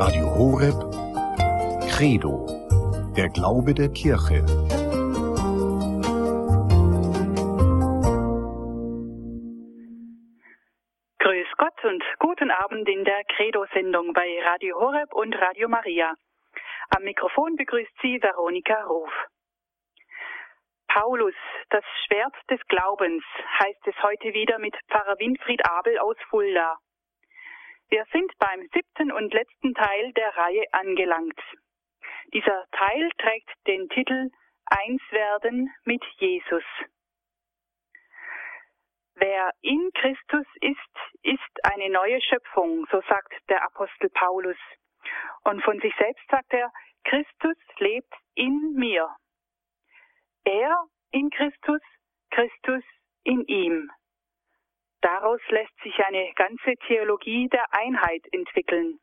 Radio Horeb Credo, der Glaube der Kirche. Grüß Gott und guten Abend in der Credo-Sendung bei Radio Horeb und Radio Maria. Am Mikrofon begrüßt Sie Veronika Ruf. Paulus, das Schwert des Glaubens, heißt es heute wieder mit Pfarrer Winfried Abel aus Fulda. Wir sind beim siebten und letzten Teil der Reihe angelangt. Dieser Teil trägt den Titel Einswerden mit Jesus. Wer in Christus ist, ist eine neue Schöpfung, so sagt der Apostel Paulus. Und von sich selbst sagt er, Christus lebt in mir. Er in Christus, Christus in ihm. Daraus lässt sich eine ganze Theologie der Einheit entwickeln.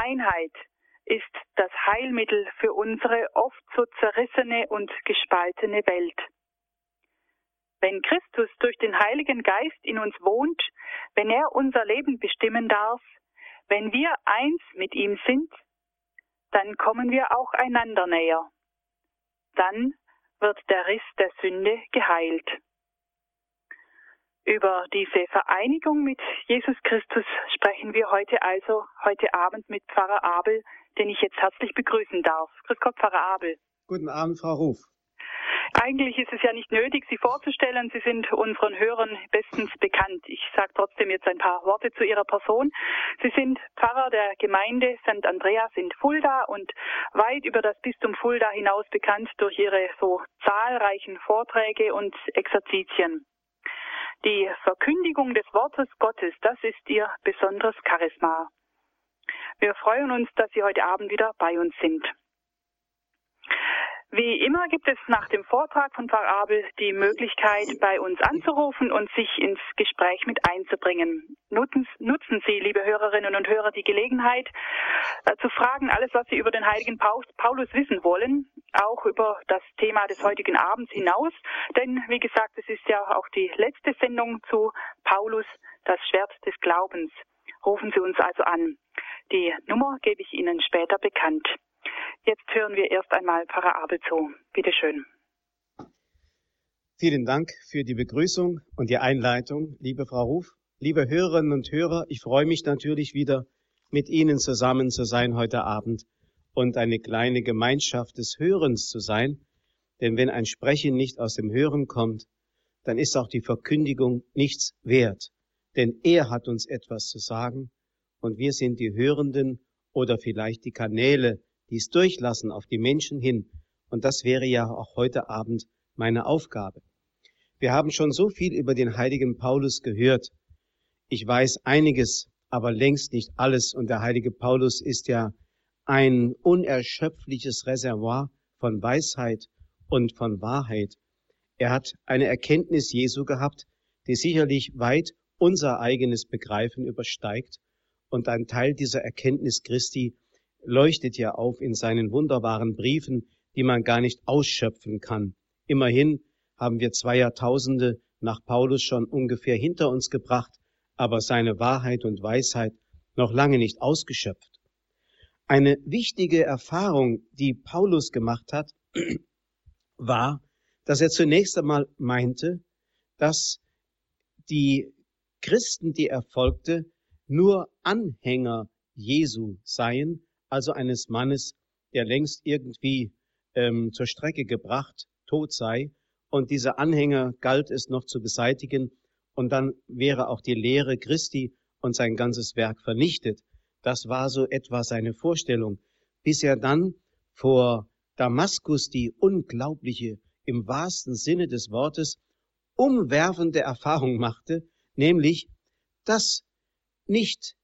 Einheit ist das Heilmittel für unsere oft so zerrissene und gespaltene Welt. Wenn Christus durch den Heiligen Geist in uns wohnt, wenn er unser Leben bestimmen darf, wenn wir eins mit ihm sind, dann kommen wir auch einander näher. Dann wird der Riss der Sünde geheilt. Über diese Vereinigung mit Jesus Christus sprechen wir heute also, heute Abend mit Pfarrer Abel, den ich jetzt herzlich begrüßen darf. Grüß Gott, Pfarrer Abel. Guten Abend, Frau Ruf. Eigentlich ist es ja nicht nötig, Sie vorzustellen. Sie sind unseren Hörern bestens bekannt. Ich sage trotzdem jetzt ein paar Worte zu Ihrer Person. Sie sind Pfarrer der Gemeinde St. Andreas in Fulda und weit über das Bistum Fulda hinaus bekannt durch Ihre so zahlreichen Vorträge und Exerzitien. Die Verkündigung des Wortes Gottes, das ist Ihr besonderes Charisma. Wir freuen uns, dass Sie heute Abend wieder bei uns sind. Wie immer gibt es nach dem Vortrag von Pfarrer Abel die Möglichkeit, bei uns anzurufen und sich ins Gespräch mit einzubringen. Nutzen, nutzen Sie, liebe Hörerinnen und Hörer, die Gelegenheit, äh, zu fragen, alles, was Sie über den heiligen Paulus wissen wollen, auch über das Thema des heutigen Abends hinaus. Denn, wie gesagt, es ist ja auch die letzte Sendung zu Paulus, das Schwert des Glaubens. Rufen Sie uns also an. Die Nummer gebe ich Ihnen später bekannt. Jetzt hören wir erst einmal Pfarrer Abel zu. Bitte schön. Vielen Dank für die Begrüßung und die Einleitung, liebe Frau Ruf. Liebe Hörerinnen und Hörer, ich freue mich natürlich wieder, mit Ihnen zusammen zu sein heute Abend und eine kleine Gemeinschaft des Hörens zu sein. Denn wenn ein Sprechen nicht aus dem Hören kommt, dann ist auch die Verkündigung nichts wert. Denn er hat uns etwas zu sagen und wir sind die Hörenden oder vielleicht die Kanäle, dies durchlassen auf die Menschen hin. Und das wäre ja auch heute Abend meine Aufgabe. Wir haben schon so viel über den heiligen Paulus gehört. Ich weiß einiges, aber längst nicht alles. Und der heilige Paulus ist ja ein unerschöpfliches Reservoir von Weisheit und von Wahrheit. Er hat eine Erkenntnis Jesu gehabt, die sicherlich weit unser eigenes Begreifen übersteigt. Und ein Teil dieser Erkenntnis Christi leuchtet ja auf in seinen wunderbaren Briefen, die man gar nicht ausschöpfen kann. Immerhin haben wir zwei Jahrtausende nach Paulus schon ungefähr hinter uns gebracht, aber seine Wahrheit und Weisheit noch lange nicht ausgeschöpft. Eine wichtige Erfahrung, die Paulus gemacht hat, war, dass er zunächst einmal meinte, dass die Christen, die er folgte, nur Anhänger Jesu seien also eines Mannes, der längst irgendwie ähm, zur Strecke gebracht, tot sei, und diese Anhänger galt es noch zu beseitigen, und dann wäre auch die Lehre Christi und sein ganzes Werk vernichtet. Das war so etwa seine Vorstellung, bis er dann vor Damaskus die unglaubliche, im wahrsten Sinne des Wortes, umwerfende Erfahrung machte, nämlich, dass nicht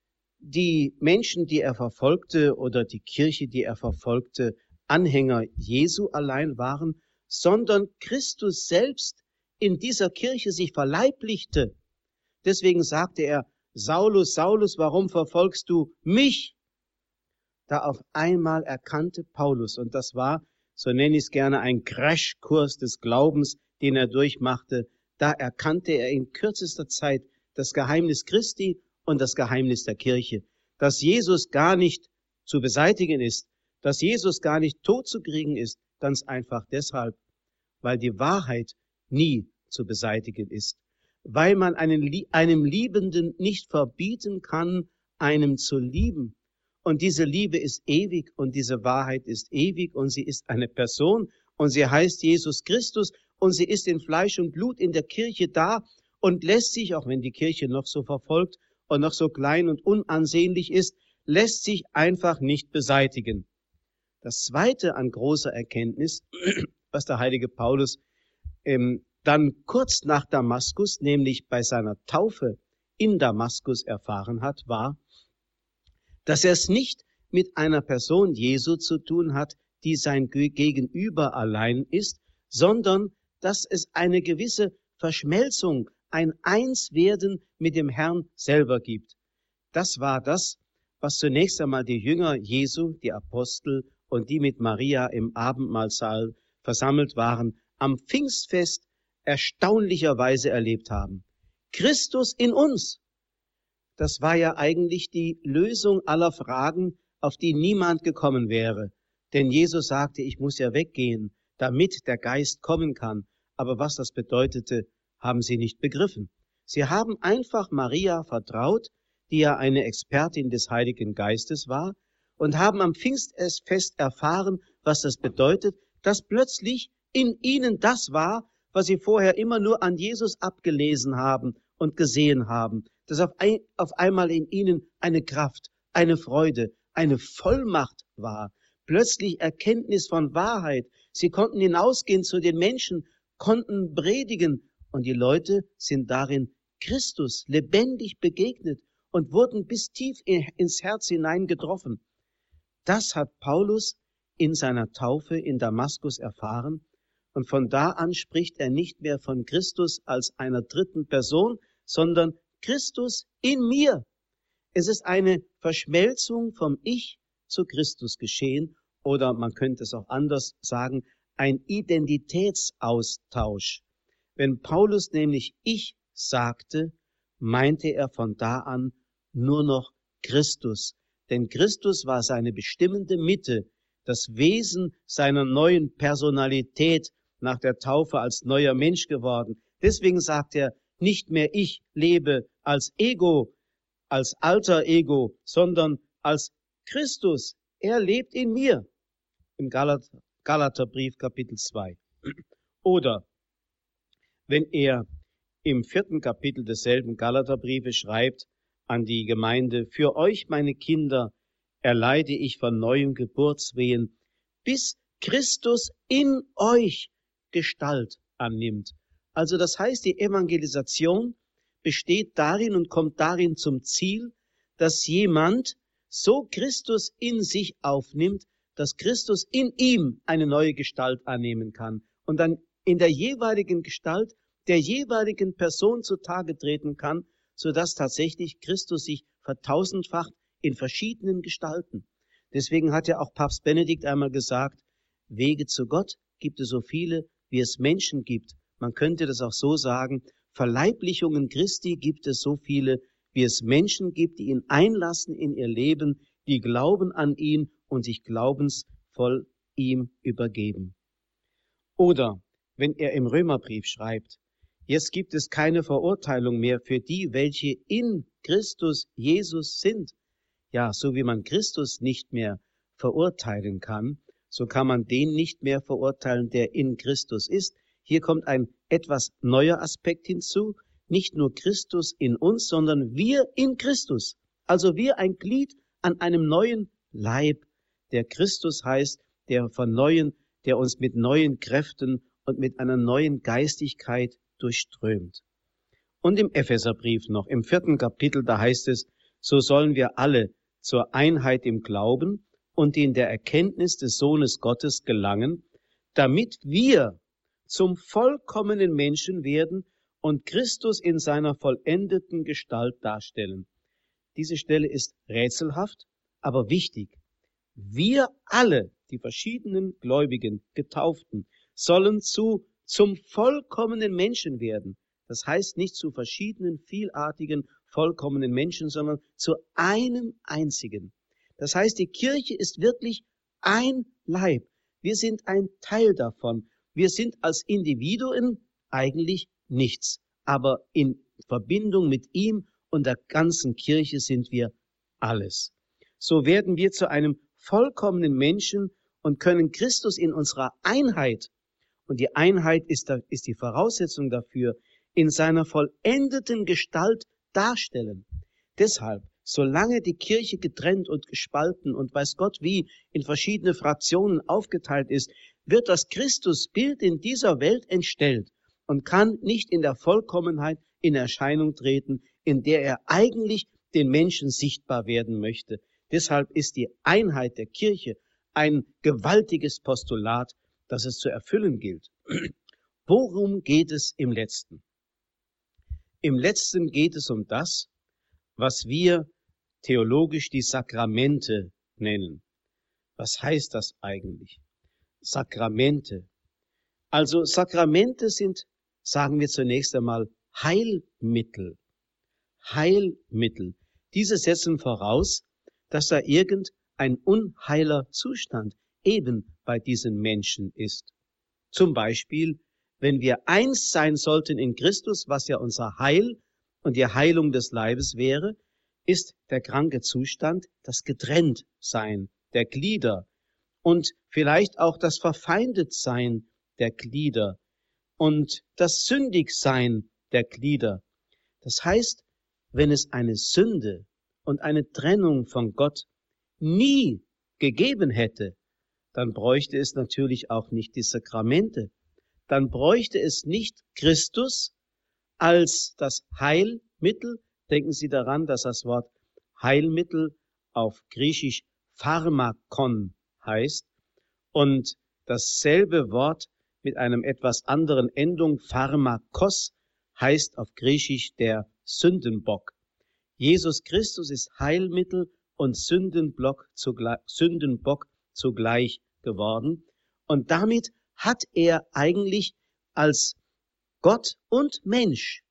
die Menschen, die er verfolgte oder die Kirche, die er verfolgte, Anhänger Jesu allein waren, sondern Christus selbst in dieser Kirche sich verleiblichte. Deswegen sagte er, Saulus, Saulus, warum verfolgst du mich? Da auf einmal erkannte Paulus, und das war, so nenne ich es gerne, ein Crashkurs des Glaubens, den er durchmachte, da erkannte er in kürzester Zeit das Geheimnis Christi und das Geheimnis der Kirche. dass Jesus gar nicht zu beseitigen ist, dass Jesus gar nicht tot zu kriegen ist, ganz einfach deshalb, weil die Wahrheit nie zu beseitigen ist, weil man einen, einem Liebenden nicht verbieten kann, einem zu lieben. Und diese Liebe ist ewig und diese Wahrheit ist ewig und sie ist eine Person und sie heißt Jesus Christus und sie ist in Fleisch und Blut in der Kirche da und lässt sich, auch wenn die Kirche noch so verfolgt und noch so klein und unansehnlich ist, lässt sich einfach nicht beseitigen. Das zweite an großer Erkenntnis, was der heilige Paulus ähm, dann kurz nach Damaskus, nämlich bei seiner Taufe in Damaskus erfahren hat, war, dass er es nicht mit einer Person Jesu zu tun hat, die sein Gegenüber allein ist, sondern dass es eine gewisse Verschmelzung, ein Einswerden mit dem Herrn selber gibt. Das war das, was zunächst einmal die Jünger Jesu, die Apostel und die mit Maria im Abendmahlsaal versammelt waren, am Pfingstfest erstaunlicherweise erlebt haben. Christus in uns. Das war ja eigentlich die Lösung aller Fragen, auf die niemand gekommen wäre. Denn Jesus sagte, ich muss ja weggehen, damit der Geist kommen kann. Aber was das bedeutete, haben sie nicht begriffen. Sie haben einfach Maria vertraut, die ja eine Expertin des Heiligen Geistes war, und haben am Pfingstfest erfahren, was das bedeutet, dass plötzlich in ihnen das war, was sie vorher immer nur an Jesus abgelesen haben und gesehen haben, dass auf, ein, auf einmal in ihnen eine Kraft, eine Freude, eine Vollmacht war, plötzlich Erkenntnis von Wahrheit. Sie konnten hinausgehen zu den Menschen, konnten predigen und die Leute sind darin Christus lebendig begegnet und wurden bis tief ins Herz hinein getroffen. Das hat Paulus in seiner Taufe in Damaskus erfahren und von da an spricht er nicht mehr von Christus als einer dritten Person, sondern Christus in mir. Es ist eine Verschmelzung vom Ich zu Christus geschehen oder man könnte es auch anders sagen, ein Identitätsaustausch. Wenn Paulus nämlich Ich sagte, meinte er von da an nur noch Christus. Denn Christus war seine bestimmende Mitte, das Wesen seiner neuen Personalität nach der Taufe als neuer Mensch geworden. Deswegen sagt er, nicht mehr ich lebe als Ego, als alter Ego, sondern als Christus. Er lebt in mir. Im Galater, Galaterbrief Kapitel 2. Oder wenn er im vierten Kapitel desselben Galaterbriefe schreibt an die Gemeinde, für euch, meine Kinder, erleide ich von neuem Geburtswehen, bis Christus in euch Gestalt annimmt. Also das heißt, die Evangelisation besteht darin und kommt darin zum Ziel, dass jemand so Christus in sich aufnimmt, dass Christus in ihm eine neue Gestalt annehmen kann und dann in der jeweiligen Gestalt der jeweiligen Person zutage treten kann, so dass tatsächlich Christus sich vertausendfacht in verschiedenen Gestalten. Deswegen hat ja auch Papst Benedikt einmal gesagt, Wege zu Gott gibt es so viele, wie es Menschen gibt. Man könnte das auch so sagen, Verleiblichungen Christi gibt es so viele, wie es Menschen gibt, die ihn einlassen in ihr Leben, die glauben an ihn und sich glaubensvoll ihm übergeben. Oder wenn er im Römerbrief schreibt, jetzt gibt es keine Verurteilung mehr für die, welche in Christus Jesus sind. Ja, so wie man Christus nicht mehr verurteilen kann, so kann man den nicht mehr verurteilen, der in Christus ist. Hier kommt ein etwas neuer Aspekt hinzu. Nicht nur Christus in uns, sondern wir in Christus. Also wir ein Glied an einem neuen Leib, der Christus heißt, der von neuen, der uns mit neuen Kräften und mit einer neuen Geistigkeit durchströmt. Und im Epheserbrief noch, im vierten Kapitel, da heißt es, so sollen wir alle zur Einheit im Glauben und in der Erkenntnis des Sohnes Gottes gelangen, damit wir zum vollkommenen Menschen werden und Christus in seiner vollendeten Gestalt darstellen. Diese Stelle ist rätselhaft, aber wichtig. Wir alle, die verschiedenen Gläubigen, Getauften, sollen zu zum vollkommenen Menschen werden. Das heißt nicht zu verschiedenen vielartigen, vollkommenen Menschen, sondern zu einem einzigen. Das heißt, die Kirche ist wirklich ein Leib. Wir sind ein Teil davon. Wir sind als Individuen eigentlich nichts. Aber in Verbindung mit ihm und der ganzen Kirche sind wir alles. So werden wir zu einem vollkommenen Menschen und können Christus in unserer Einheit, und die Einheit ist, ist die Voraussetzung dafür, in seiner vollendeten Gestalt darstellen. Deshalb, solange die Kirche getrennt und gespalten und weiß Gott wie in verschiedene Fraktionen aufgeteilt ist, wird das Christusbild in dieser Welt entstellt und kann nicht in der Vollkommenheit in Erscheinung treten, in der er eigentlich den Menschen sichtbar werden möchte. Deshalb ist die Einheit der Kirche ein gewaltiges Postulat, das es zu erfüllen gilt. Worum geht es im letzten? Im letzten geht es um das, was wir theologisch die Sakramente nennen. Was heißt das eigentlich? Sakramente. Also Sakramente sind, sagen wir zunächst einmal, Heilmittel. Heilmittel. Diese setzen voraus, dass da irgendein unheiler Zustand eben bei diesen Menschen ist. Zum Beispiel wenn wir eins sein sollten in Christus, was ja unser Heil und die Heilung des Leibes wäre, ist der kranke Zustand das Getrenntsein der Glieder und vielleicht auch das Verfeindetsein der Glieder und das Sündigsein der Glieder. Das heißt, wenn es eine Sünde und eine Trennung von Gott nie gegeben hätte, dann bräuchte es natürlich auch nicht die Sakramente, dann bräuchte es nicht Christus als das Heilmittel. Denken Sie daran, dass das Wort Heilmittel auf Griechisch Pharmakon heißt und dasselbe Wort mit einem etwas anderen Endung Pharmakos heißt auf Griechisch der Sündenbock. Jesus Christus ist Heilmittel und Sündenbock zugleich, Sündenbock zugleich geworden. Und damit hat er eigentlich als Gott und Mensch,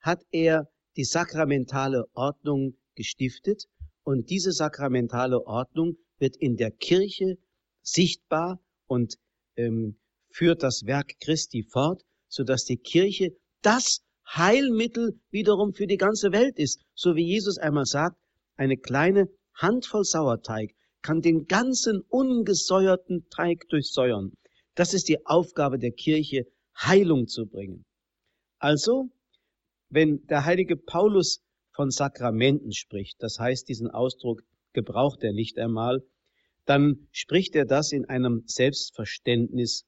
hat er die sakramentale Ordnung gestiftet und diese sakramentale Ordnung wird in der Kirche sichtbar und ähm, führt das Werk Christi fort, so dass die Kirche das Heilmittel wiederum für die ganze Welt ist. So wie Jesus einmal sagt, eine kleine Handvoll Sauerteig kann den ganzen ungesäuerten Teig durchsäuern. Das ist die Aufgabe der Kirche, Heilung zu bringen. Also, wenn der heilige Paulus von Sakramenten spricht, das heißt, diesen Ausdruck gebraucht er nicht einmal, dann spricht er das in einem Selbstverständnis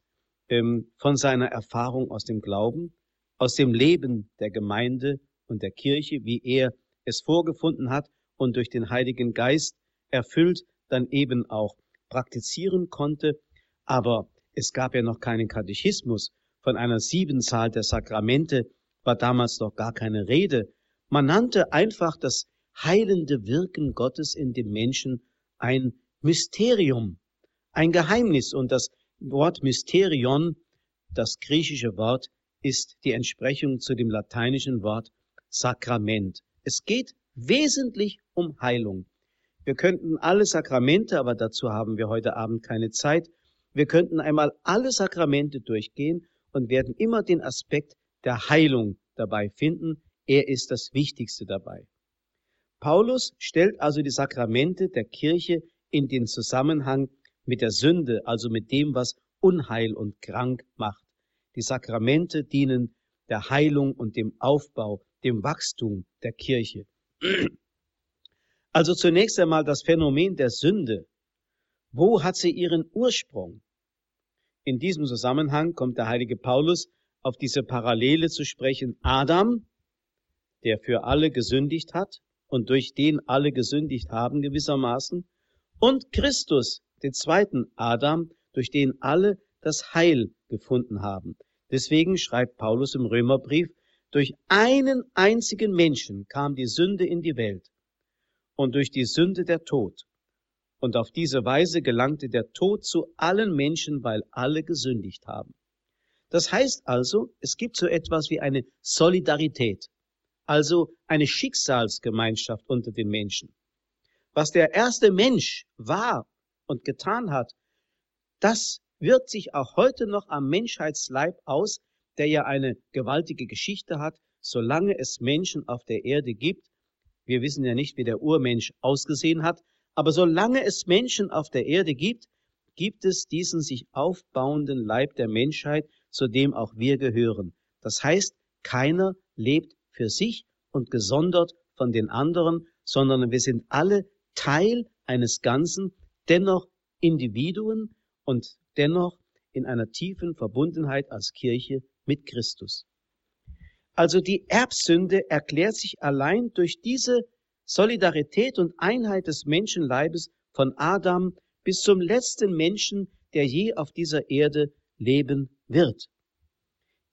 ähm, von seiner Erfahrung aus dem Glauben, aus dem Leben der Gemeinde und der Kirche, wie er es vorgefunden hat und durch den Heiligen Geist erfüllt dann eben auch praktizieren konnte. Aber es gab ja noch keinen Katechismus. Von einer Siebenzahl der Sakramente war damals noch gar keine Rede. Man nannte einfach das heilende Wirken Gottes in dem Menschen ein Mysterium, ein Geheimnis. Und das Wort Mysterion, das griechische Wort, ist die Entsprechung zu dem lateinischen Wort Sakrament. Es geht wesentlich um Heilung. Wir könnten alle Sakramente, aber dazu haben wir heute Abend keine Zeit, wir könnten einmal alle Sakramente durchgehen und werden immer den Aspekt der Heilung dabei finden. Er ist das Wichtigste dabei. Paulus stellt also die Sakramente der Kirche in den Zusammenhang mit der Sünde, also mit dem, was Unheil und krank macht. Die Sakramente dienen der Heilung und dem Aufbau, dem Wachstum der Kirche. Also zunächst einmal das Phänomen der Sünde wo hat sie ihren Ursprung? In diesem Zusammenhang kommt der heilige Paulus auf diese Parallele zu sprechen. Adam, der für alle gesündigt hat und durch den alle gesündigt haben gewissermaßen, und Christus, den zweiten Adam, durch den alle das Heil gefunden haben. Deswegen schreibt Paulus im Römerbrief, durch einen einzigen Menschen kam die Sünde in die Welt und durch die Sünde der Tod. Und auf diese Weise gelangte der Tod zu allen Menschen, weil alle gesündigt haben. Das heißt also, es gibt so etwas wie eine Solidarität. also eine Schicksalsgemeinschaft unter den Menschen. Was der erste Mensch war und getan hat, das wirkt sich auch heute noch am Menschheitsleib aus, der ja eine gewaltige Geschichte hat, solange es Menschen auf der Erde gibt. Wir wissen ja nicht, wie der Urmensch ausgesehen hat, aber solange es Menschen auf der Erde gibt, gibt es diesen sich aufbauenden Leib der Menschheit, zu dem auch wir gehören. Das heißt, keiner lebt für sich und gesondert von den anderen, sondern wir sind alle Teil eines Ganzen, dennoch Individuen und dennoch in einer tiefen Verbundenheit als Kirche mit Christus. Also die Erbsünde erklärt sich allein durch diese Solidarität und Einheit des Menschenleibes von Adam bis zum letzten Menschen, der je auf dieser Erde leben wird.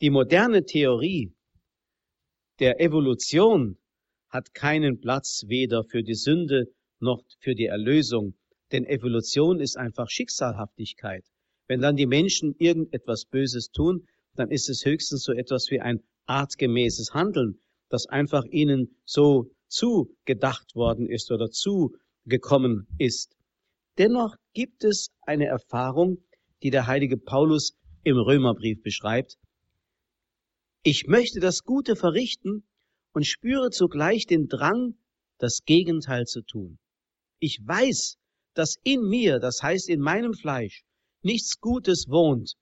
Die moderne Theorie der Evolution hat keinen Platz weder für die Sünde noch für die Erlösung, denn Evolution ist einfach Schicksalhaftigkeit. Wenn dann die Menschen irgendetwas Böses tun, dann ist es höchstens so etwas wie ein artgemäßes Handeln, das einfach ihnen so zugedacht worden ist oder zugekommen ist. Dennoch gibt es eine Erfahrung, die der heilige Paulus im Römerbrief beschreibt. Ich möchte das Gute verrichten und spüre zugleich den Drang, das Gegenteil zu tun. Ich weiß, dass in mir, das heißt in meinem Fleisch, nichts Gutes wohnt.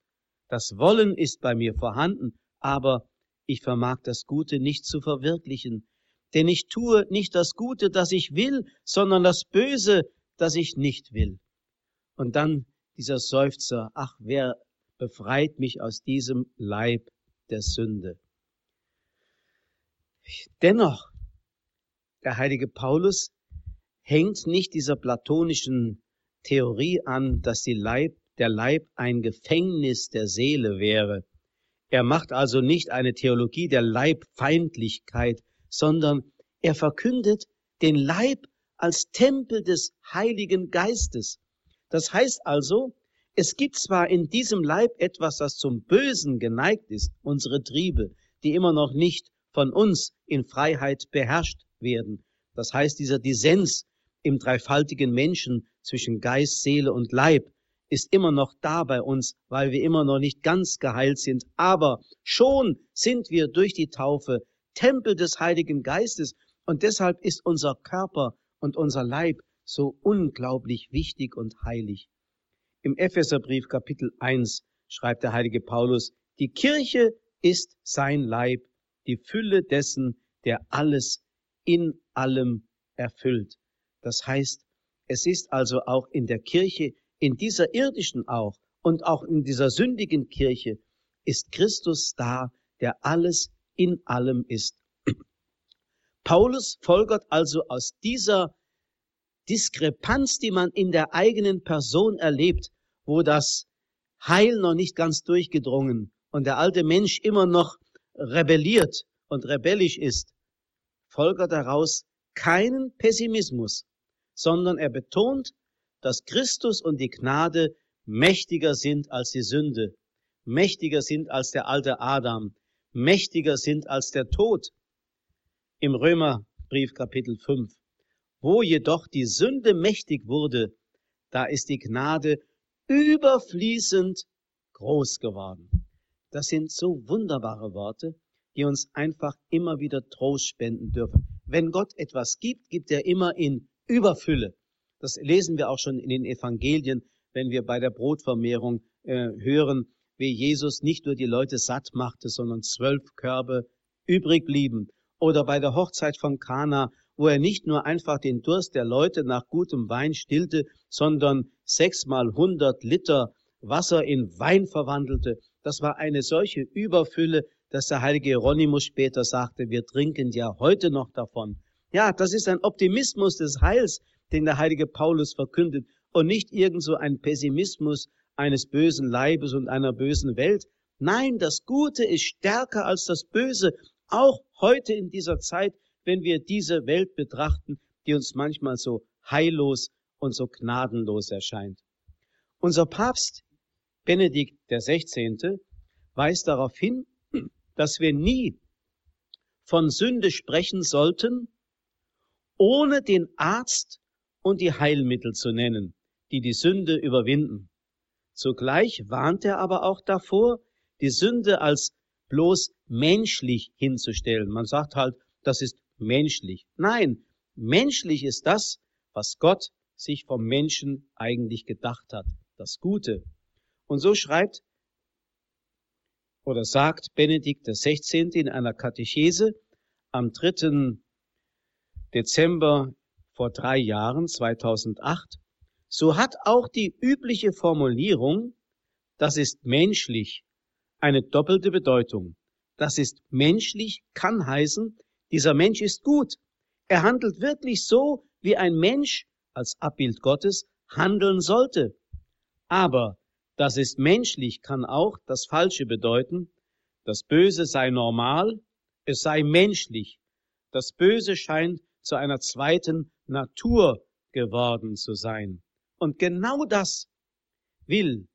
Das Wollen ist bei mir vorhanden, aber ich vermag das Gute nicht zu verwirklichen. Denn ich tue nicht das Gute, das ich will, sondern das Böse, das ich nicht will. Und dann dieser Seufzer, ach, wer befreit mich aus diesem Leib der Sünde? Dennoch, der heilige Paulus hängt nicht dieser platonischen Theorie an, dass Leib, der Leib ein Gefängnis der Seele wäre. Er macht also nicht eine Theologie der Leibfeindlichkeit, sondern er verkündet den Leib als Tempel des Heiligen Geistes. Das heißt also, es gibt zwar in diesem Leib etwas, das zum Bösen geneigt ist, unsere Triebe, die immer noch nicht von uns in Freiheit beherrscht werden. Das heißt, dieser Dissens im dreifaltigen Menschen zwischen Geist, Seele und Leib ist immer noch da bei uns, weil wir immer noch nicht ganz geheilt sind. Aber schon sind wir durch die Taufe Tempel des Heiligen Geistes und deshalb ist unser Körper und unser Leib so unglaublich wichtig und heilig. Im Epheserbrief Kapitel 1 schreibt der heilige Paulus, die Kirche ist sein Leib, die Fülle dessen, der alles in allem erfüllt. Das heißt, es ist also auch in der Kirche, in dieser irdischen auch und auch in dieser sündigen Kirche, ist Christus da, der alles in allem ist. Paulus folgert also aus dieser Diskrepanz, die man in der eigenen Person erlebt, wo das Heil noch nicht ganz durchgedrungen und der alte Mensch immer noch rebelliert und rebellisch ist, folgert daraus keinen Pessimismus, sondern er betont, dass Christus und die Gnade mächtiger sind als die Sünde, mächtiger sind als der alte Adam, mächtiger sind als der Tod. Im Römerbrief Kapitel 5 wo jedoch die Sünde mächtig wurde, da ist die Gnade überfließend groß geworden. Das sind so wunderbare Worte, die uns einfach immer wieder Trost spenden dürfen. Wenn Gott etwas gibt, gibt er immer in Überfülle. Das lesen wir auch schon in den Evangelien, wenn wir bei der Brotvermehrung äh, hören, wie Jesus nicht nur die Leute satt machte, sondern zwölf Körbe übrig blieben. Oder bei der Hochzeit von Kana, wo er nicht nur einfach den Durst der Leute nach gutem Wein stillte, sondern sechsmal hundert Liter Wasser in Wein verwandelte. Das war eine solche Überfülle, dass der heilige Hieronymus später sagte, wir trinken ja heute noch davon. Ja, das ist ein Optimismus des Heils, den der heilige Paulus verkündet und nicht irgend so ein Pessimismus eines bösen Leibes und einer bösen Welt. Nein, das Gute ist stärker als das Böse, auch heute in dieser Zeit, wenn wir diese Welt betrachten, die uns manchmal so heillos und so gnadenlos erscheint. Unser Papst Benedikt XVI. weist darauf hin, dass wir nie von Sünde sprechen sollten, ohne den Arzt und die Heilmittel zu nennen, die die Sünde überwinden. Zugleich warnt er aber auch davor, die Sünde als bloß menschlich hinzustellen. Man sagt halt, das ist menschlich. Nein, menschlich ist das, was Gott sich vom Menschen eigentlich gedacht hat, das Gute. Und so schreibt oder sagt Benedikt XVI. in einer Katechese am 3. Dezember vor drei Jahren, 2008, so hat auch die übliche Formulierung, das ist menschlich, eine doppelte Bedeutung. Das ist menschlich kann heißen, dieser Mensch ist gut. Er handelt wirklich so, wie ein Mensch als Abbild Gottes handeln sollte. Aber das ist menschlich kann auch das Falsche bedeuten. Das Böse sei normal, es sei menschlich. Das Böse scheint zu einer zweiten Natur geworden zu sein. Und genau das will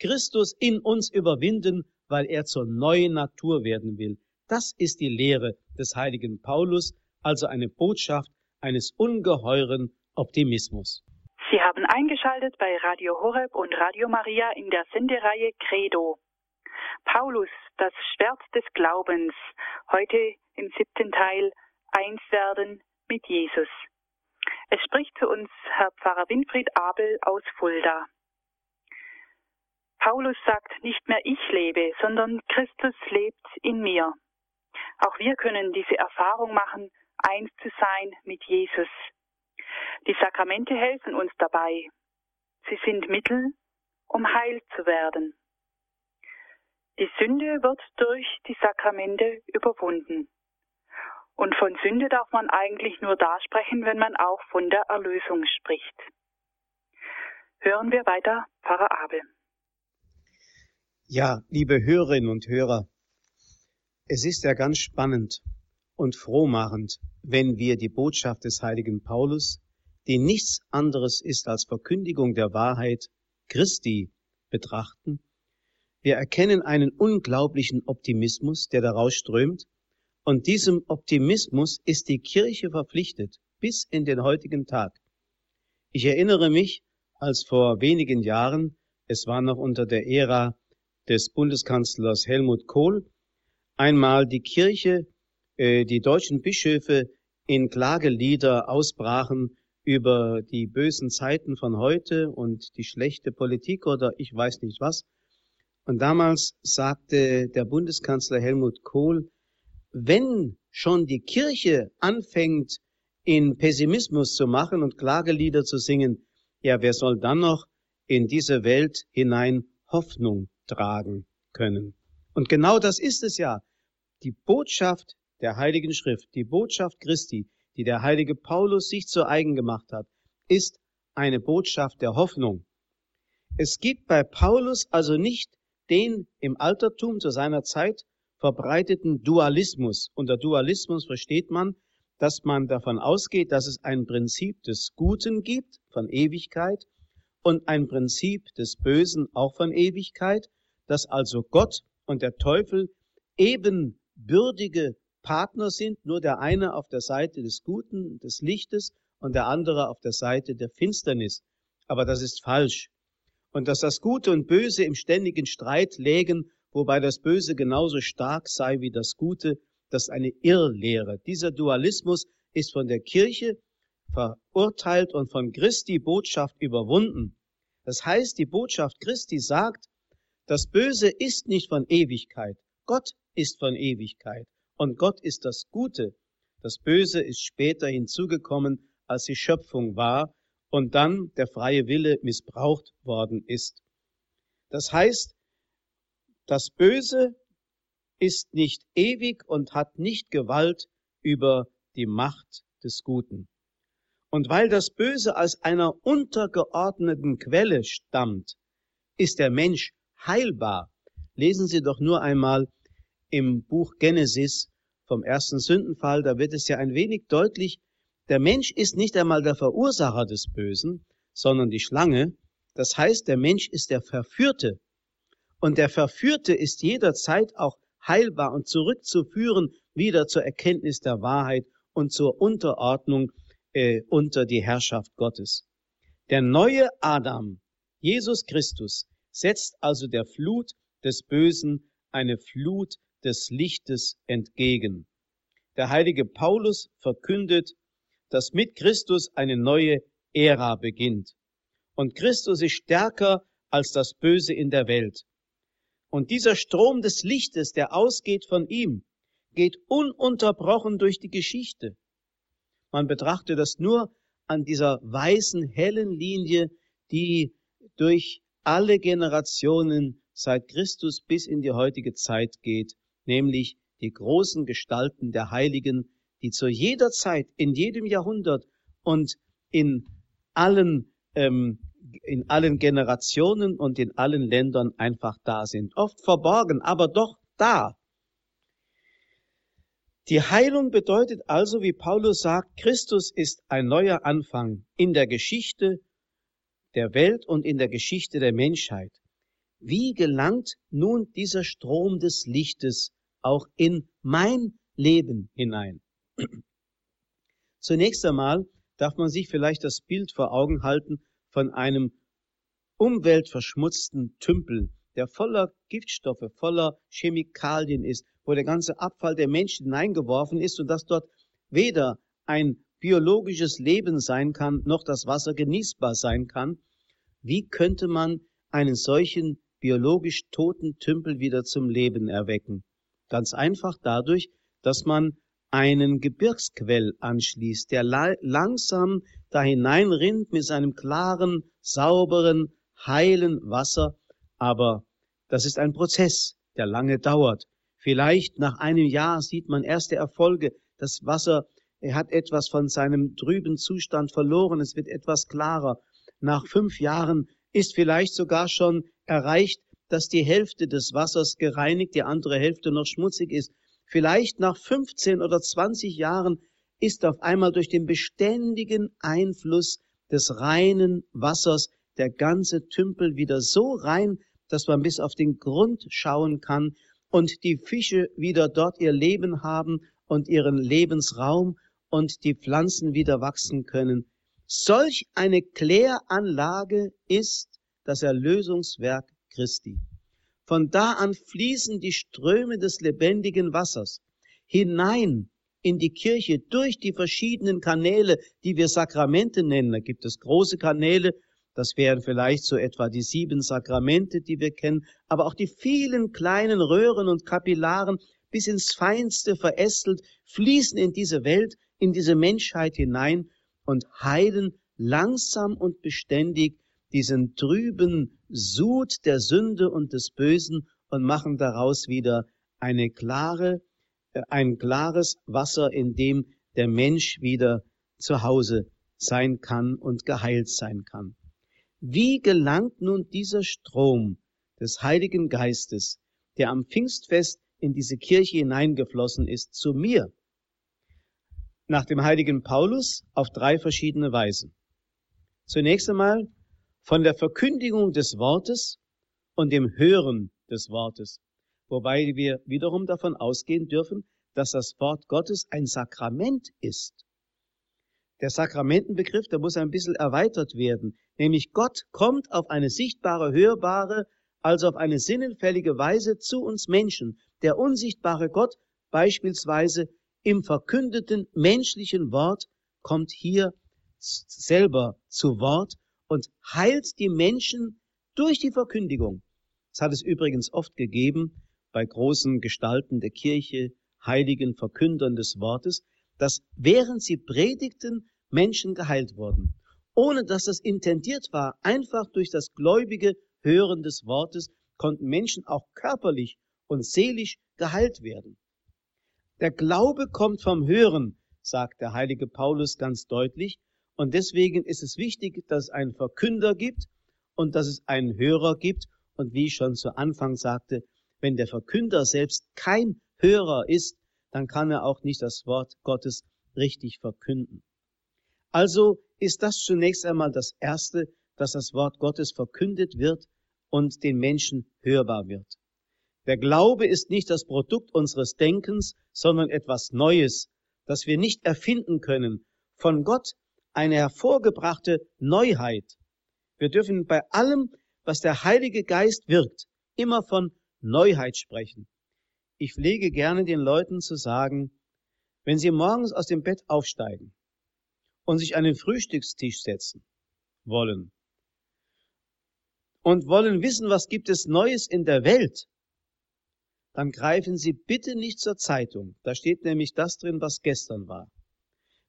Christus in uns überwinden, weil er zur neuen Natur werden will. Das ist die Lehre des heiligen Paulus, also eine Botschaft eines ungeheuren Optimismus. Sie haben eingeschaltet bei Radio Horeb und Radio Maria in der Sendereihe Credo. Paulus, das Schwert des Glaubens, heute im siebten Teil Eins werden mit Jesus. Es spricht zu uns Herr Pfarrer Winfried Abel aus Fulda. Paulus sagt, nicht mehr ich lebe, sondern Christus lebt in mir. Auch wir können diese Erfahrung machen, eins zu sein mit Jesus. Die Sakramente helfen uns dabei. Sie sind Mittel, um heil zu werden. Die Sünde wird durch die Sakramente überwunden. Und von Sünde darf man eigentlich nur da sprechen, wenn man auch von der Erlösung spricht. Hören wir weiter Pfarrer Abel. Ja, liebe Hörerinnen und Hörer, es ist ja ganz spannend und frohmachend, wenn wir die Botschaft des heiligen Paulus, die nichts anderes ist als Verkündigung der Wahrheit Christi, betrachten. Wir erkennen einen unglaublichen Optimismus, der daraus strömt, und diesem Optimismus ist die Kirche verpflichtet bis in den heutigen Tag. Ich erinnere mich, als vor wenigen Jahren, es war noch unter der Ära des Bundeskanzlers Helmut Kohl, einmal die Kirche, äh, die deutschen Bischöfe in Klagelieder ausbrachen über die bösen Zeiten von heute und die schlechte Politik oder ich weiß nicht was. Und damals sagte der Bundeskanzler Helmut Kohl, wenn schon die Kirche anfängt, in Pessimismus zu machen und Klagelieder zu singen, ja, wer soll dann noch in diese Welt hinein Hoffnung tragen können? Und genau das ist es ja. Die Botschaft der Heiligen Schrift, die Botschaft Christi, die der heilige Paulus sich zu eigen gemacht hat, ist eine Botschaft der Hoffnung. Es gibt bei Paulus also nicht den im Altertum zu seiner Zeit verbreiteten Dualismus. Unter Dualismus versteht man, dass man davon ausgeht, dass es ein Prinzip des Guten gibt, von Ewigkeit, und ein Prinzip des Bösen auch von Ewigkeit, dass also Gott und der Teufel ebenbürdige Partner sind, nur der eine auf der Seite des Guten, des Lichtes und der andere auf der Seite der Finsternis. Aber das ist falsch. Und dass das Gute und Böse im ständigen Streit lägen wobei das Böse genauso stark sei wie das Gute, das ist eine Irrlehre. Dieser Dualismus ist von der Kirche verurteilt und von Christi Botschaft überwunden. Das heißt, die Botschaft Christi sagt, das Böse ist nicht von Ewigkeit. Gott ist von Ewigkeit. Und Gott ist das Gute. Das Böse ist später hinzugekommen, als die Schöpfung war und dann der freie Wille missbraucht worden ist. Das heißt, das Böse ist nicht ewig und hat nicht Gewalt über die Macht des Guten. Und weil das Böse aus einer untergeordneten Quelle stammt, ist der Mensch heilbar. Lesen Sie doch nur einmal im Buch Genesis vom ersten Sündenfall, da wird es ja ein wenig deutlich, der Mensch ist nicht einmal der Verursacher des Bösen, sondern die Schlange. Das heißt, der Mensch ist der Verführte und der Verführte ist jederzeit auch heilbar und zurückzuführen wieder zur Erkenntnis der Wahrheit und zur Unterordnung äh, unter die Herrschaft Gottes. Der neue Adam, Jesus Christus, setzt also der Flut des Bösen eine Flut des Lichtes entgegen. Der heilige Paulus verkündet, dass mit Christus eine neue Ära beginnt. Und Christus ist stärker als das Böse in der Welt. Und dieser Strom des Lichtes, der ausgeht von ihm, geht ununterbrochen durch die Geschichte. Man betrachte das nur an dieser weißen, hellen Linie, die durch alle Generationen seit Christus bis in die heutige Zeit geht, nämlich die großen Gestalten der Heiligen, die zu jeder Zeit, in jedem Jahrhundert und in allen, ähm, in allen Generationen und in allen Ländern einfach da sind. Oft verborgen, aber doch da. Die Heilung bedeutet also, wie Paulus sagt, Christus ist ein neuer Anfang in der Geschichte der Welt und in der Geschichte der Menschheit. Wie gelangt nun dieser Strom des Lichtes auch in mein Leben hinein? Zunächst einmal darf man sich vielleicht das Bild vor Augen halten von einem umweltverschmutzten Tümpel, der voller Giftstoffe, voller Chemikalien ist, wo der ganze Abfall der Menschen hineingeworfen ist und dass dort weder ein biologisches Leben sein kann, noch das Wasser genießbar sein kann. Wie könnte man einen solchen biologisch toten Tümpel wieder zum Leben erwecken? Ganz einfach dadurch, dass man einen Gebirgsquell anschließt, der langsam da hineinrinnt mit seinem klaren, sauberen, heilen Wasser. Aber das ist ein Prozess, der lange dauert. Vielleicht nach einem Jahr sieht man erste Erfolge. Das Wasser er hat etwas von seinem trüben Zustand verloren. Es wird etwas klarer. Nach fünf Jahren ist vielleicht sogar schon erreicht, dass die Hälfte des Wassers gereinigt, die andere Hälfte noch schmutzig ist. Vielleicht nach 15 oder 20 Jahren ist auf einmal durch den beständigen Einfluss des reinen Wassers der ganze Tümpel wieder so rein, dass man bis auf den Grund schauen kann und die Fische wieder dort ihr Leben haben und ihren Lebensraum und die Pflanzen wieder wachsen können. Solch eine Kläranlage ist das Erlösungswerk Christi. Von da an fließen die Ströme des lebendigen Wassers hinein in die Kirche durch die verschiedenen Kanäle, die wir Sakramente nennen. Da gibt es große Kanäle, das wären vielleicht so etwa die sieben Sakramente, die wir kennen, aber auch die vielen kleinen Röhren und Kapillaren bis ins Feinste verästelt, fließen in diese Welt, in diese Menschheit hinein und heilen langsam und beständig diesen trüben Sud der Sünde und des Bösen und machen daraus wieder eine klare, äh, ein klares Wasser, in dem der Mensch wieder zu Hause sein kann und geheilt sein kann. Wie gelangt nun dieser Strom des Heiligen Geistes, der am Pfingstfest in diese Kirche hineingeflossen ist, zu mir? Nach dem heiligen Paulus auf drei verschiedene Weisen. Zunächst einmal von der Verkündigung des Wortes und dem Hören des Wortes, wobei wir wiederum davon ausgehen dürfen, dass das Wort Gottes ein Sakrament ist. Der Sakramentenbegriff, der muss ein bisschen erweitert werden, nämlich Gott kommt auf eine sichtbare, hörbare, also auf eine sinnenfällige Weise zu uns Menschen. Der unsichtbare Gott beispielsweise im verkündeten menschlichen Wort kommt hier selber zu Wort und heilt die Menschen durch die Verkündigung. Das hat es übrigens oft gegeben bei großen Gestalten der Kirche, heiligen Verkündern des Wortes, dass während sie predigten, Menschen geheilt wurden, ohne dass das intendiert war. Einfach durch das gläubige Hören des Wortes konnten Menschen auch körperlich und seelisch geheilt werden. Der Glaube kommt vom Hören, sagt der heilige Paulus ganz deutlich, und deswegen ist es wichtig, dass es einen Verkünder gibt und dass es einen Hörer gibt. Und wie ich schon zu Anfang sagte, wenn der Verkünder selbst kein Hörer ist, dann kann er auch nicht das Wort Gottes richtig verkünden. Also ist das zunächst einmal das Erste, dass das Wort Gottes verkündet wird und den Menschen hörbar wird. Der Glaube ist nicht das Produkt unseres Denkens, sondern etwas Neues, das wir nicht erfinden können. Von Gott eine hervorgebrachte Neuheit. Wir dürfen bei allem, was der Heilige Geist wirkt, immer von Neuheit sprechen. Ich pflege gerne den Leuten zu sagen, wenn sie morgens aus dem Bett aufsteigen und sich an den Frühstückstisch setzen wollen und wollen wissen, was gibt es Neues in der Welt, dann greifen Sie bitte nicht zur Zeitung. Da steht nämlich das drin, was gestern war.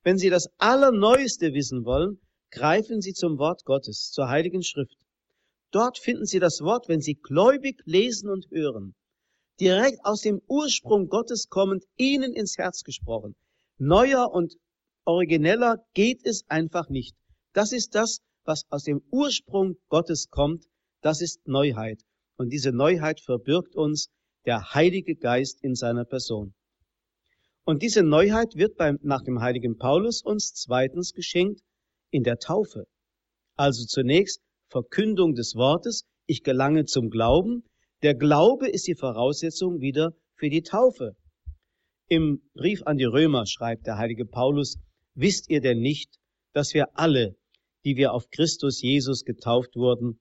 Wenn Sie das Allerneueste wissen wollen, greifen Sie zum Wort Gottes, zur Heiligen Schrift. Dort finden Sie das Wort, wenn Sie gläubig lesen und hören, direkt aus dem Ursprung Gottes kommend, Ihnen ins Herz gesprochen. Neuer und origineller geht es einfach nicht. Das ist das, was aus dem Ursprung Gottes kommt. Das ist Neuheit. Und diese Neuheit verbirgt uns der Heilige Geist in seiner Person. Und diese Neuheit wird beim, nach dem heiligen Paulus uns zweitens geschenkt in der Taufe. Also zunächst Verkündung des Wortes, ich gelange zum Glauben. Der Glaube ist die Voraussetzung wieder für die Taufe. Im Brief an die Römer schreibt der heilige Paulus, wisst ihr denn nicht, dass wir alle, die wir auf Christus Jesus getauft wurden,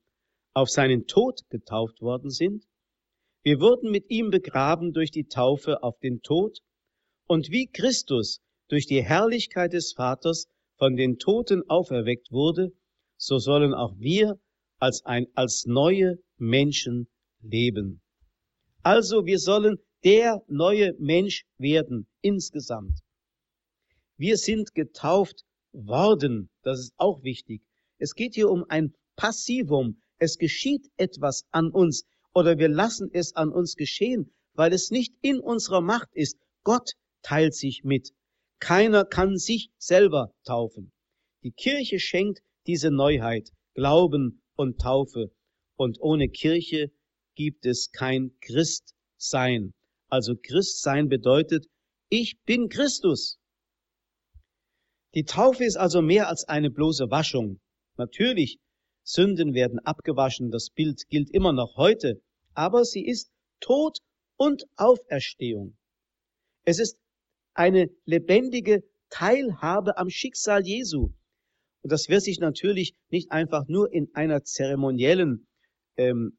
auf seinen Tod getauft worden sind? Wir wurden mit ihm begraben durch die Taufe auf den Tod und wie Christus durch die Herrlichkeit des Vaters von den Toten auferweckt wurde, so sollen auch wir als ein, als neue Menschen leben. Also wir sollen der neue Mensch werden insgesamt. Wir sind getauft worden, das ist auch wichtig. Es geht hier um ein Passivum. Es geschieht etwas an uns oder wir lassen es an uns geschehen, weil es nicht in unserer Macht ist. Gott teilt sich mit. Keiner kann sich selber taufen. Die Kirche schenkt diese Neuheit, Glauben und Taufe. Und ohne Kirche gibt es kein Christsein. Also Christsein bedeutet, ich bin Christus. Die Taufe ist also mehr als eine bloße Waschung. Natürlich Sünden werden abgewaschen, das Bild gilt immer noch heute, aber sie ist Tod und Auferstehung. Es ist eine lebendige Teilhabe am Schicksal Jesu. Und das wird sich natürlich nicht einfach nur in einer zeremoniellen ähm,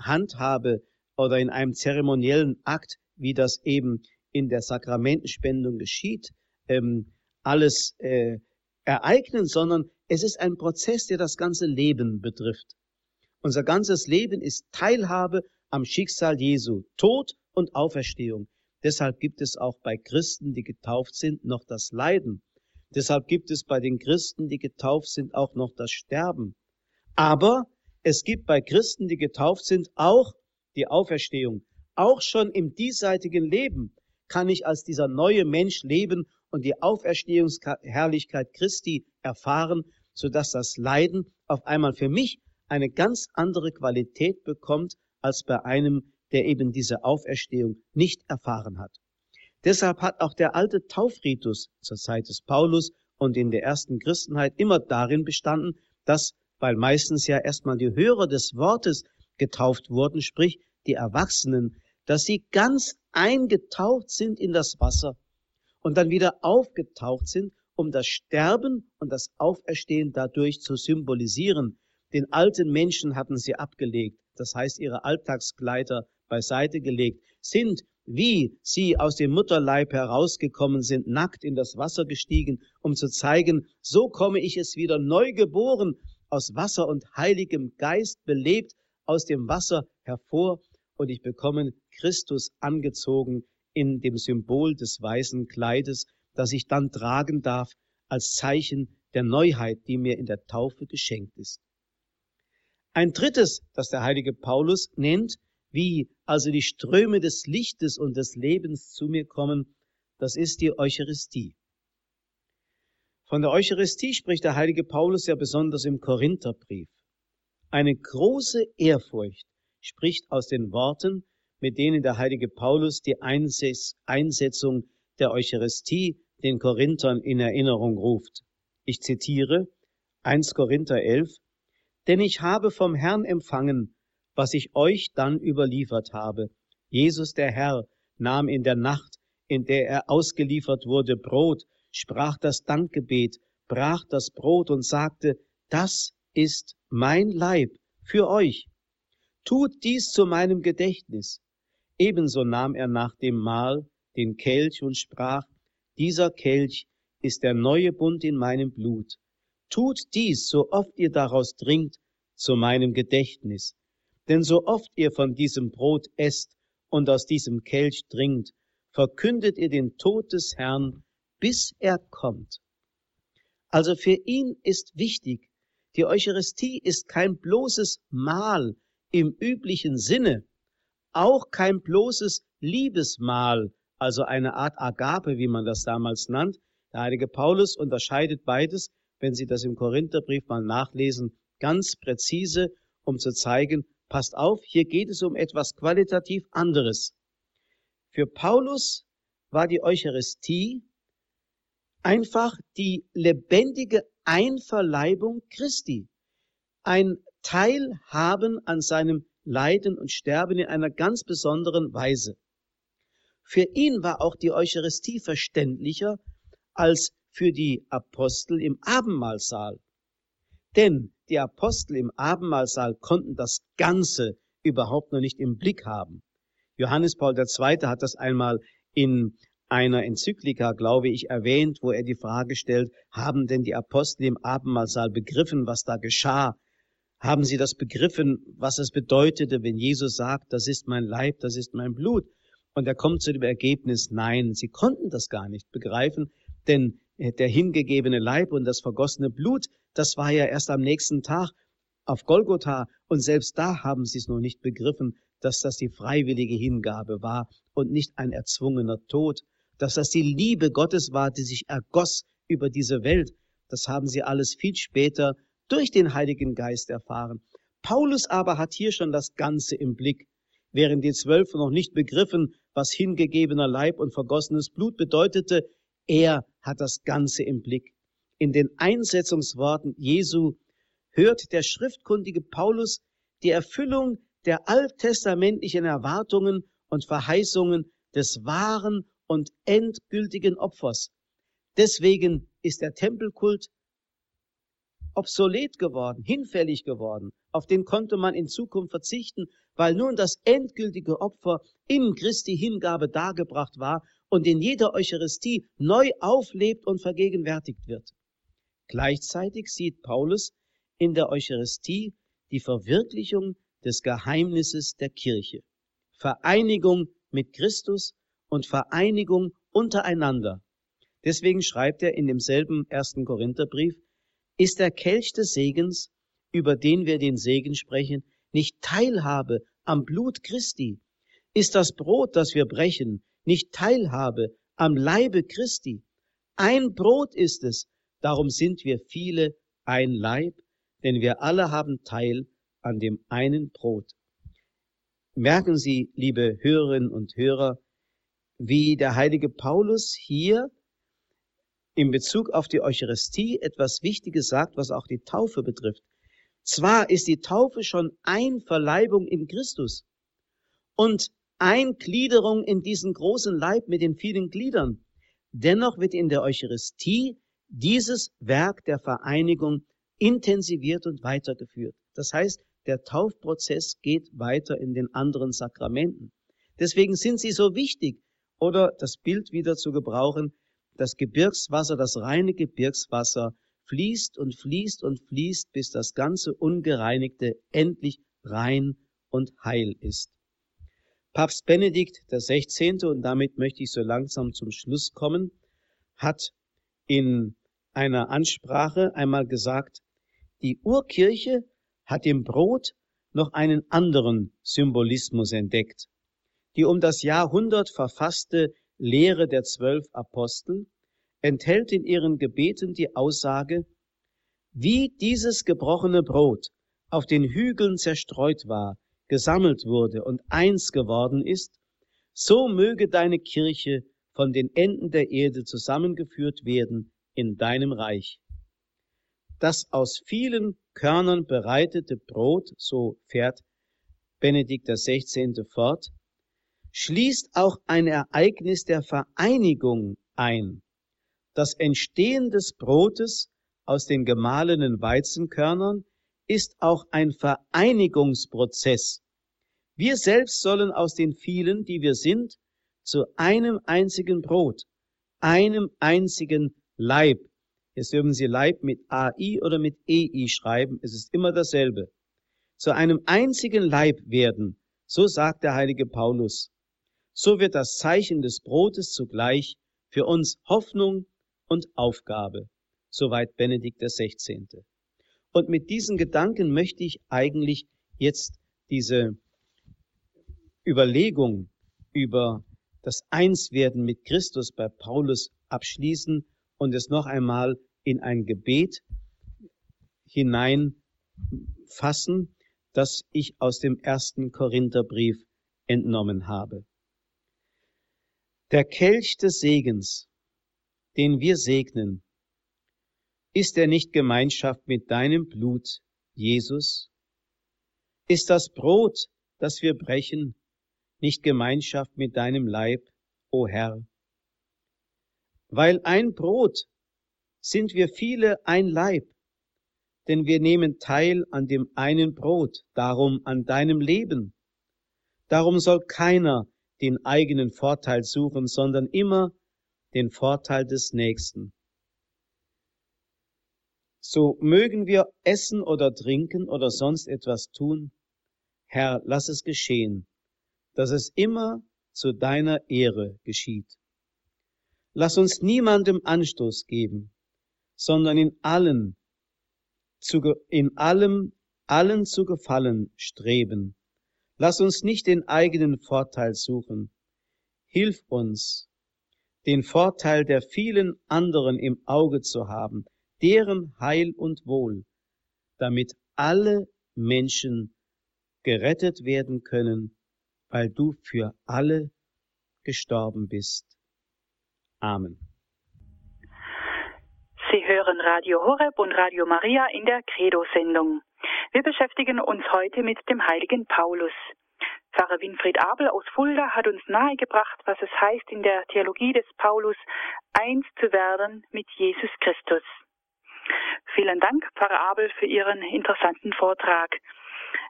Handhabe oder in einem zeremoniellen Akt, wie das eben in der Sakramentenspendung geschieht, ähm, alles äh, ereignen, sondern es ist ein Prozess, der das ganze Leben betrifft. Unser ganzes Leben ist Teilhabe am Schicksal Jesu, Tod und Auferstehung. Deshalb gibt es auch bei Christen, die getauft sind, noch das Leiden. Deshalb gibt es bei den Christen, die getauft sind, auch noch das Sterben. Aber es gibt bei Christen, die getauft sind, auch die Auferstehung. Auch schon im diesseitigen Leben kann ich als dieser neue Mensch leben und die Auferstehungsherrlichkeit Christi erfahren sodass das Leiden auf einmal für mich eine ganz andere Qualität bekommt als bei einem, der eben diese Auferstehung nicht erfahren hat. Deshalb hat auch der alte Taufritus zur Zeit des Paulus und in der ersten Christenheit immer darin bestanden, dass, weil meistens ja erstmal die Hörer des Wortes getauft wurden, sprich die Erwachsenen, dass sie ganz eingetaucht sind in das Wasser und dann wieder aufgetaucht sind um das Sterben und das Auferstehen dadurch zu symbolisieren. Den alten Menschen hatten sie abgelegt, das heißt ihre Alltagskleider beiseite gelegt, sind, wie sie aus dem Mutterleib herausgekommen sind, nackt in das Wasser gestiegen, um zu zeigen, so komme ich es wieder neu geboren, aus Wasser und heiligem Geist belebt, aus dem Wasser hervor, und ich bekomme Christus angezogen in dem Symbol des weißen Kleides, das ich dann tragen darf als Zeichen der Neuheit, die mir in der Taufe geschenkt ist. Ein drittes, das der heilige Paulus nennt, wie also die Ströme des Lichtes und des Lebens zu mir kommen, das ist die Eucharistie. Von der Eucharistie spricht der heilige Paulus ja besonders im Korintherbrief. Eine große Ehrfurcht spricht aus den Worten, mit denen der heilige Paulus die Einsetzung der Eucharistie den Korinthern in Erinnerung ruft. Ich zitiere 1 Korinther 11, denn ich habe vom Herrn empfangen, was ich euch dann überliefert habe, Jesus der Herr nahm in der Nacht, in der er ausgeliefert wurde, Brot, sprach das Dankgebet, brach das Brot und sagte, das ist mein Leib für euch. Tut dies zu meinem Gedächtnis. Ebenso nahm er nach dem Mahl den Kelch und sprach, dieser Kelch ist der neue Bund in meinem Blut. Tut dies, so oft ihr daraus trinkt, zu meinem Gedächtnis. Denn so oft ihr von diesem Brot esst und aus diesem Kelch trinkt, verkündet ihr den Tod des Herrn, bis er kommt. Also für ihn ist wichtig, die Eucharistie ist kein bloßes Mahl im üblichen Sinne, auch kein bloßes Liebesmahl, also eine Art Agape, wie man das damals nannt. Der heilige Paulus unterscheidet beides, wenn Sie das im Korintherbrief mal nachlesen, ganz präzise, um zu zeigen, passt auf, hier geht es um etwas qualitativ anderes. Für Paulus war die Eucharistie einfach die lebendige Einverleibung Christi, ein Teilhaben an seinem Leiden und Sterben in einer ganz besonderen Weise. Für ihn war auch die Eucharistie verständlicher als für die Apostel im Abendmahlsaal. Denn die Apostel im Abendmahlsaal konnten das Ganze überhaupt noch nicht im Blick haben. Johannes Paul II. hat das einmal in einer Enzyklika, glaube ich, erwähnt, wo er die Frage stellt, haben denn die Apostel im Abendmahlsaal begriffen, was da geschah? Haben sie das begriffen, was es bedeutete, wenn Jesus sagt, das ist mein Leib, das ist mein Blut? Und er kommt zu dem Ergebnis, nein, sie konnten das gar nicht begreifen, denn der hingegebene Leib und das vergossene Blut, das war ja erst am nächsten Tag auf Golgotha und selbst da haben sie es noch nicht begriffen, dass das die freiwillige Hingabe war und nicht ein erzwungener Tod, dass das die Liebe Gottes war, die sich ergoss über diese Welt. Das haben sie alles viel später durch den Heiligen Geist erfahren. Paulus aber hat hier schon das Ganze im Blick, während die Zwölfe noch nicht begriffen, was hingegebener Leib und vergossenes Blut bedeutete, er hat das Ganze im Blick. In den Einsetzungsworten Jesu hört der schriftkundige Paulus die Erfüllung der alttestamentlichen Erwartungen und Verheißungen des wahren und endgültigen Opfers. Deswegen ist der Tempelkult obsolet geworden, hinfällig geworden. Auf den konnte man in Zukunft verzichten, weil nun das endgültige Opfer im Christi Hingabe dargebracht war und in jeder Eucharistie neu auflebt und vergegenwärtigt wird. Gleichzeitig sieht Paulus in der Eucharistie die Verwirklichung des Geheimnisses der Kirche. Vereinigung mit Christus und Vereinigung untereinander. Deswegen schreibt er in demselben ersten Korintherbrief, ist der Kelch des Segens, über den wir den Segen sprechen, nicht Teilhabe am Blut Christi? Ist das Brot, das wir brechen, nicht Teilhabe am Leibe Christi? Ein Brot ist es, darum sind wir viele ein Leib, denn wir alle haben Teil an dem einen Brot. Merken Sie, liebe Hörerinnen und Hörer, wie der heilige Paulus hier in Bezug auf die Eucharistie etwas Wichtiges sagt, was auch die Taufe betrifft. Zwar ist die Taufe schon Einverleibung in Christus und Eingliederung in diesen großen Leib mit den vielen Gliedern. Dennoch wird in der Eucharistie dieses Werk der Vereinigung intensiviert und weitergeführt. Das heißt, der Taufprozess geht weiter in den anderen Sakramenten. Deswegen sind sie so wichtig. Oder das Bild wieder zu gebrauchen, das Gebirgswasser, das reine Gebirgswasser fließt und fließt und fließt, bis das ganze Ungereinigte endlich rein und heil ist. Papst Benedikt XVI., und damit möchte ich so langsam zum Schluss kommen, hat in einer Ansprache einmal gesagt, die Urkirche hat im Brot noch einen anderen Symbolismus entdeckt. Die um das Jahrhundert verfasste Lehre der zwölf Apostel enthält in ihren Gebeten die Aussage, wie dieses gebrochene Brot auf den Hügeln zerstreut war, gesammelt wurde und eins geworden ist, so möge deine Kirche von den Enden der Erde zusammengeführt werden in deinem Reich. Das aus vielen Körnern bereitete Brot, so fährt Benedikt XVI. fort, schließt auch ein Ereignis der Vereinigung ein. Das Entstehen des Brotes aus den gemahlenen Weizenkörnern ist auch ein Vereinigungsprozess. Wir selbst sollen aus den vielen, die wir sind, zu einem einzigen Brot, einem einzigen Leib. Jetzt dürfen Sie Leib mit AI oder mit EI schreiben, es ist immer dasselbe. Zu einem einzigen Leib werden, so sagt der heilige Paulus. So wird das Zeichen des Brotes zugleich für uns Hoffnung und Aufgabe. Soweit Benedikt XVI. Und mit diesen Gedanken möchte ich eigentlich jetzt diese Überlegung über das Einswerden mit Christus bei Paulus abschließen und es noch einmal in ein Gebet hineinfassen, das ich aus dem ersten Korintherbrief entnommen habe. Der Kelch des Segens, den wir segnen, ist er nicht Gemeinschaft mit deinem Blut, Jesus? Ist das Brot, das wir brechen, nicht Gemeinschaft mit deinem Leib, o Herr? Weil ein Brot sind wir viele ein Leib, denn wir nehmen teil an dem einen Brot, darum an deinem Leben. Darum soll keiner den eigenen Vorteil suchen, sondern immer den Vorteil des Nächsten. So mögen wir essen oder trinken oder sonst etwas tun. Herr, lass es geschehen, dass es immer zu deiner Ehre geschieht. Lass uns niemandem Anstoß geben, sondern in allen, zu, in allem, allen zu gefallen streben. Lass uns nicht den eigenen Vorteil suchen. Hilf uns, den Vorteil der vielen anderen im Auge zu haben, deren Heil und Wohl, damit alle Menschen gerettet werden können, weil du für alle gestorben bist. Amen. Sie hören Radio Horeb und Radio Maria in der Credo-Sendung. Wir beschäftigen uns heute mit dem heiligen Paulus. Pfarrer Winfried Abel aus Fulda hat uns nahegebracht, was es heißt, in der Theologie des Paulus eins zu werden mit Jesus Christus. Vielen Dank, Pfarrer Abel, für Ihren interessanten Vortrag.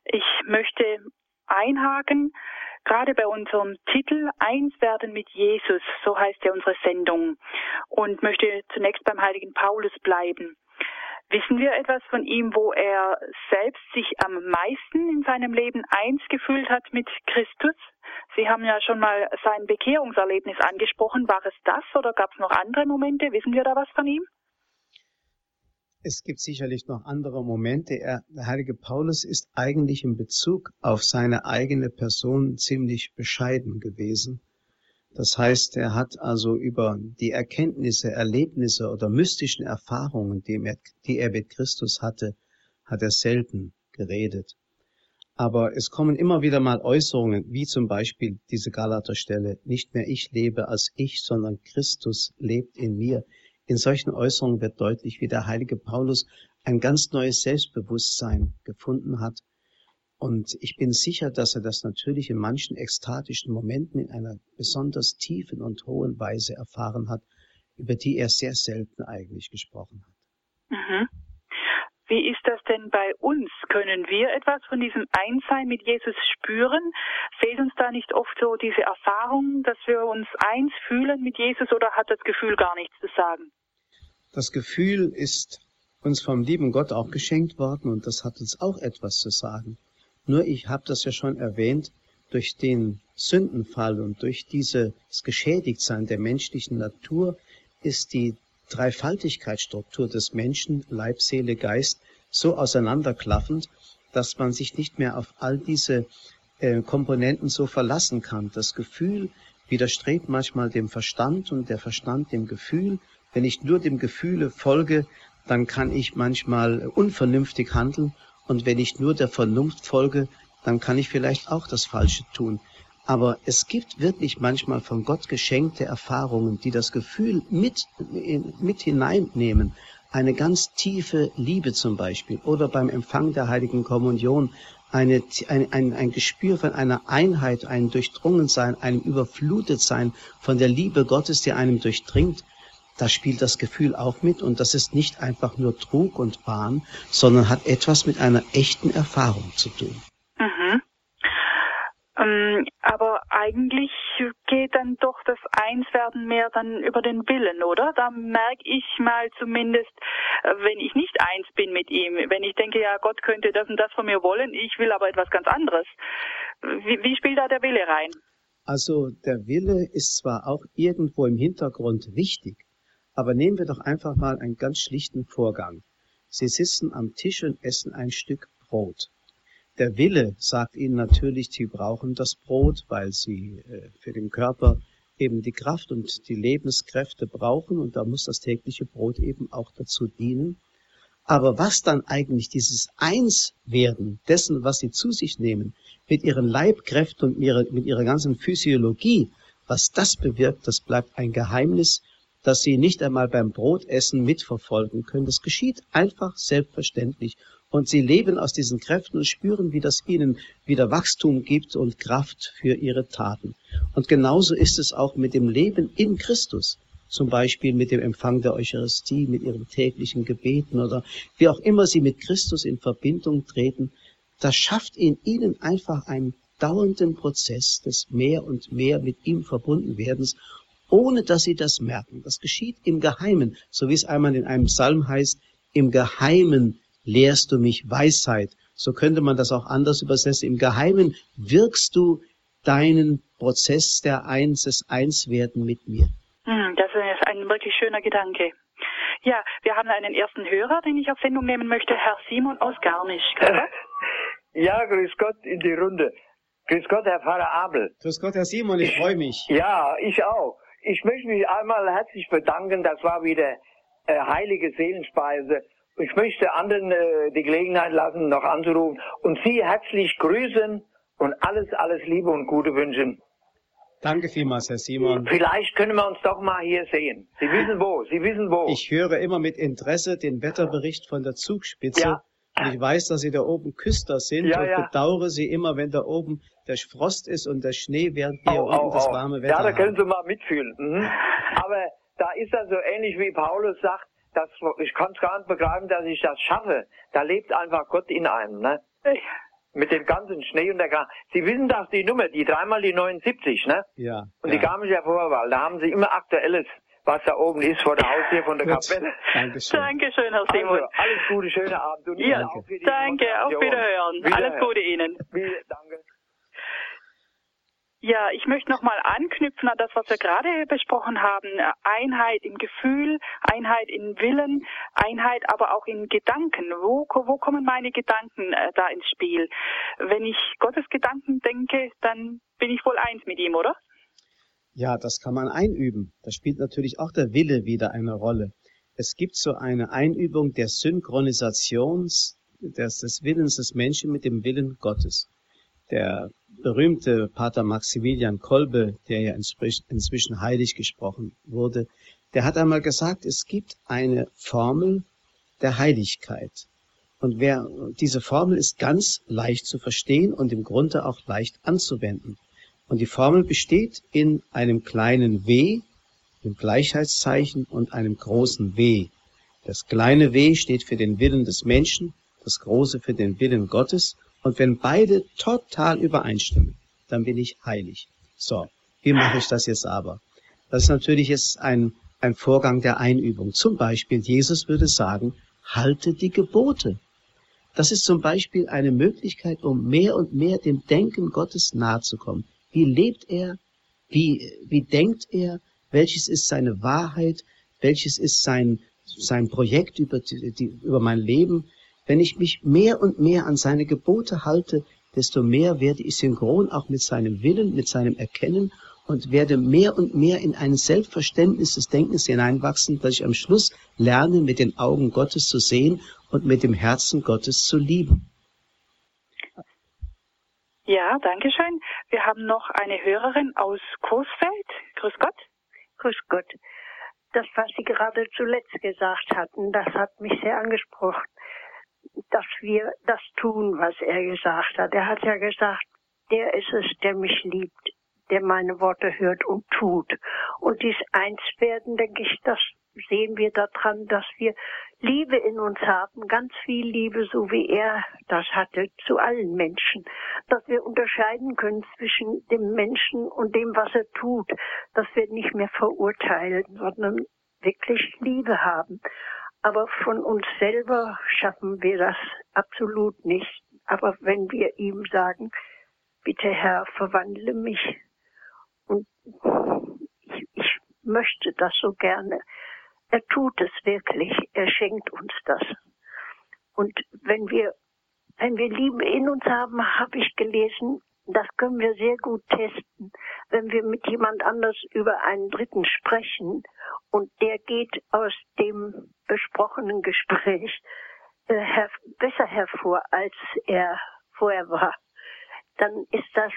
Ich möchte einhaken, gerade bei unserem Titel Eins werden mit Jesus, so heißt ja unsere Sendung, und möchte zunächst beim heiligen Paulus bleiben. Wissen wir etwas von ihm, wo er selbst sich am meisten in seinem Leben eins gefühlt hat mit Christus? Sie haben ja schon mal sein Bekehrungserlebnis angesprochen. War es das oder gab es noch andere Momente? Wissen wir da was von ihm? Es gibt sicherlich noch andere Momente. Er, der heilige Paulus ist eigentlich in Bezug auf seine eigene Person ziemlich bescheiden gewesen. Das heißt, er hat also über die Erkenntnisse, Erlebnisse oder mystischen Erfahrungen, die er, die er mit Christus hatte, hat er selten geredet. Aber es kommen immer wieder mal Äußerungen, wie zum Beispiel diese Galaterstelle, nicht mehr ich lebe als ich, sondern Christus lebt in mir. In solchen Äußerungen wird deutlich, wie der heilige Paulus ein ganz neues Selbstbewusstsein gefunden hat. Und ich bin sicher, dass er das natürlich in manchen ekstatischen Momenten in einer besonders tiefen und hohen Weise erfahren hat, über die er sehr selten eigentlich gesprochen hat. Mhm. Wie ist das denn bei uns? Können wir etwas von diesem Einssein mit Jesus spüren? Fehlt uns da nicht oft so diese Erfahrung, dass wir uns eins fühlen mit Jesus oder hat das Gefühl gar nichts zu sagen? Das Gefühl ist uns vom lieben Gott auch geschenkt worden und das hat uns auch etwas zu sagen. Nur ich habe das ja schon erwähnt, durch den Sündenfall und durch dieses Geschädigtsein der menschlichen Natur ist die Dreifaltigkeitsstruktur des Menschen, Leib, Seele, Geist, so auseinanderklaffend, dass man sich nicht mehr auf all diese äh, Komponenten so verlassen kann. Das Gefühl widerstrebt manchmal dem Verstand und der Verstand dem Gefühl wenn ich nur dem Gefühle folge, dann kann ich manchmal unvernünftig handeln und wenn ich nur der Vernunft folge, dann kann ich vielleicht auch das Falsche tun. Aber es gibt wirklich manchmal von Gott geschenkte Erfahrungen, die das Gefühl mit, mit hineinnehmen. Eine ganz tiefe Liebe zum Beispiel oder beim Empfang der heiligen Kommunion eine, ein, ein, ein Gespür von einer Einheit, ein Durchdrungensein, einem Überflutetsein von der Liebe Gottes, die einem durchdringt, da spielt das Gefühl auch mit und das ist nicht einfach nur Trug und Wahn, sondern hat etwas mit einer echten Erfahrung zu tun. Ähm, aber eigentlich geht dann doch das Einswerden mehr dann über den Willen, oder? Da merke ich mal zumindest, äh, wenn ich nicht eins bin mit ihm, wenn ich denke, ja, Gott könnte das und das von mir wollen, ich will aber etwas ganz anderes. Wie, wie spielt da der Wille rein? Also der Wille ist zwar auch irgendwo im Hintergrund wichtig, aber nehmen wir doch einfach mal einen ganz schlichten Vorgang. Sie sitzen am Tisch und essen ein Stück Brot. Der Wille sagt ihnen natürlich, sie brauchen das Brot, weil sie äh, für den Körper eben die Kraft und die Lebenskräfte brauchen und da muss das tägliche Brot eben auch dazu dienen. Aber was dann eigentlich dieses Einswerden dessen, was sie zu sich nehmen, mit ihren Leibkräften und mit ihrer, mit ihrer ganzen Physiologie, was das bewirkt, das bleibt ein Geheimnis, das sie nicht einmal beim Brotessen mitverfolgen können. Das geschieht einfach selbstverständlich und sie leben aus diesen Kräften und spüren, wie das ihnen wieder Wachstum gibt und Kraft für ihre Taten. Und genauso ist es auch mit dem Leben in Christus. Zum Beispiel mit dem Empfang der Eucharistie, mit ihren täglichen Gebeten oder wie auch immer sie mit Christus in Verbindung treten. Das schafft in ihnen einfach einen dauernden Prozess des mehr und mehr mit ihm verbunden werdens, ohne dass sie das merken. Das geschieht im Geheimen, so wie es einmal in einem Psalm heißt, im Geheimen lehrst du mich Weisheit. So könnte man das auch anders übersetzen. Im Geheimen wirkst du deinen Prozess der Eins, des Einswerden mit mir. Hm, das ist ein wirklich schöner Gedanke. Ja, wir haben einen ersten Hörer, den ich auf Sendung nehmen möchte, Herr Simon aus Garmisch. Ja, grüß Gott in die Runde. Grüß Gott, Herr Pfarrer Abel. Grüß Gott, Herr Simon, ich freue mich. Ja, ich auch. Ich möchte mich einmal herzlich bedanken. Das war wieder äh, heilige Seelenspeise ich möchte anderen äh, die Gelegenheit lassen, noch anzurufen und Sie herzlich grüßen und alles, alles Liebe und Gute wünschen. Danke vielmals, Herr Simon. Vielleicht können wir uns doch mal hier sehen. Sie wissen wo, Sie wissen wo. Ich höre immer mit Interesse den Wetterbericht von der Zugspitze. Ja. Und ich weiß, dass Sie da oben Küster sind ja, und ja. bedauere Sie immer, wenn da oben der Frost ist und der Schnee, während wir oh, unten oh, das warme Wetter haben. Ja, da können Sie mal mitfühlen. Mhm. Aber da ist das so ähnlich wie Paulus sagt, das, ich kann es gar nicht begreifen, dass ich das schaffe. Da lebt einfach Gott in einem, ne? Mit dem ganzen Schnee und der Gar Sie wissen doch die Nummer, die dreimal die 79, ne? Ja. Und ja. die Garmischer Vorwahl, da haben Sie immer aktuelles, was da oben ist vor der Haustür von der Gut. Kapelle. Dankeschön. Dankeschön, Herr Simon. Also, alles Gute, schönen Abend. Und ja, danke. Danke, auf Wiederhören. Wiederhören. Alles Gute Ihnen. Danke. Ja, ich möchte nochmal anknüpfen an das, was wir gerade besprochen haben. Einheit im Gefühl, Einheit in Willen, Einheit aber auch in Gedanken. Wo, wo kommen meine Gedanken äh, da ins Spiel? Wenn ich Gottes Gedanken denke, dann bin ich wohl eins mit ihm, oder? Ja, das kann man einüben. Da spielt natürlich auch der Wille wieder eine Rolle. Es gibt so eine Einübung der Synchronisation des, des Willens des Menschen mit dem Willen Gottes. Der berühmte Pater Maximilian Kolbe, der ja inzwischen heilig gesprochen wurde, der hat einmal gesagt, es gibt eine Formel der Heiligkeit. Und wer, diese Formel ist ganz leicht zu verstehen und im Grunde auch leicht anzuwenden. Und die Formel besteht in einem kleinen W, dem Gleichheitszeichen und einem großen W. Das kleine W steht für den Willen des Menschen, das große für den Willen Gottes und wenn beide total übereinstimmen, dann bin ich heilig. So, wie mache ich das jetzt aber? Das ist natürlich jetzt ein, ein Vorgang der Einübung. Zum Beispiel, Jesus würde sagen, halte die Gebote. Das ist zum Beispiel eine Möglichkeit, um mehr und mehr dem Denken Gottes nahe zu kommen. Wie lebt er? Wie, wie denkt er? Welches ist seine Wahrheit? Welches ist sein, sein Projekt über, die, über mein Leben? Wenn ich mich mehr und mehr an seine Gebote halte, desto mehr werde ich synchron auch mit seinem Willen, mit seinem Erkennen und werde mehr und mehr in ein Selbstverständnis des Denkens hineinwachsen, dass ich am Schluss lerne, mit den Augen Gottes zu sehen und mit dem Herzen Gottes zu lieben. Ja, danke schön. Wir haben noch eine Hörerin aus Coesfeld. Grüß Gott. Grüß Gott. Das, was Sie gerade zuletzt gesagt hatten, das hat mich sehr angesprochen dass wir das tun, was er gesagt hat. Er hat ja gesagt, der ist es, der mich liebt, der meine Worte hört und tut. Und dies Einswerden, denke ich, das sehen wir daran, dass wir Liebe in uns haben, ganz viel Liebe, so wie er das hatte, zu allen Menschen. Dass wir unterscheiden können zwischen dem Menschen und dem, was er tut. Dass wir nicht mehr verurteilen, sondern wirklich Liebe haben. Aber von uns selber schaffen wir das absolut nicht. Aber wenn wir ihm sagen, bitte Herr, verwandle mich. Und ich, ich möchte das so gerne. Er tut es wirklich. Er schenkt uns das. Und wenn wir, wenn wir Liebe in uns haben, habe ich gelesen, das können wir sehr gut testen, wenn wir mit jemand anders über einen Dritten sprechen und der geht aus dem besprochenen Gespräch äh, her besser hervor, als er vorher war. Dann ist das,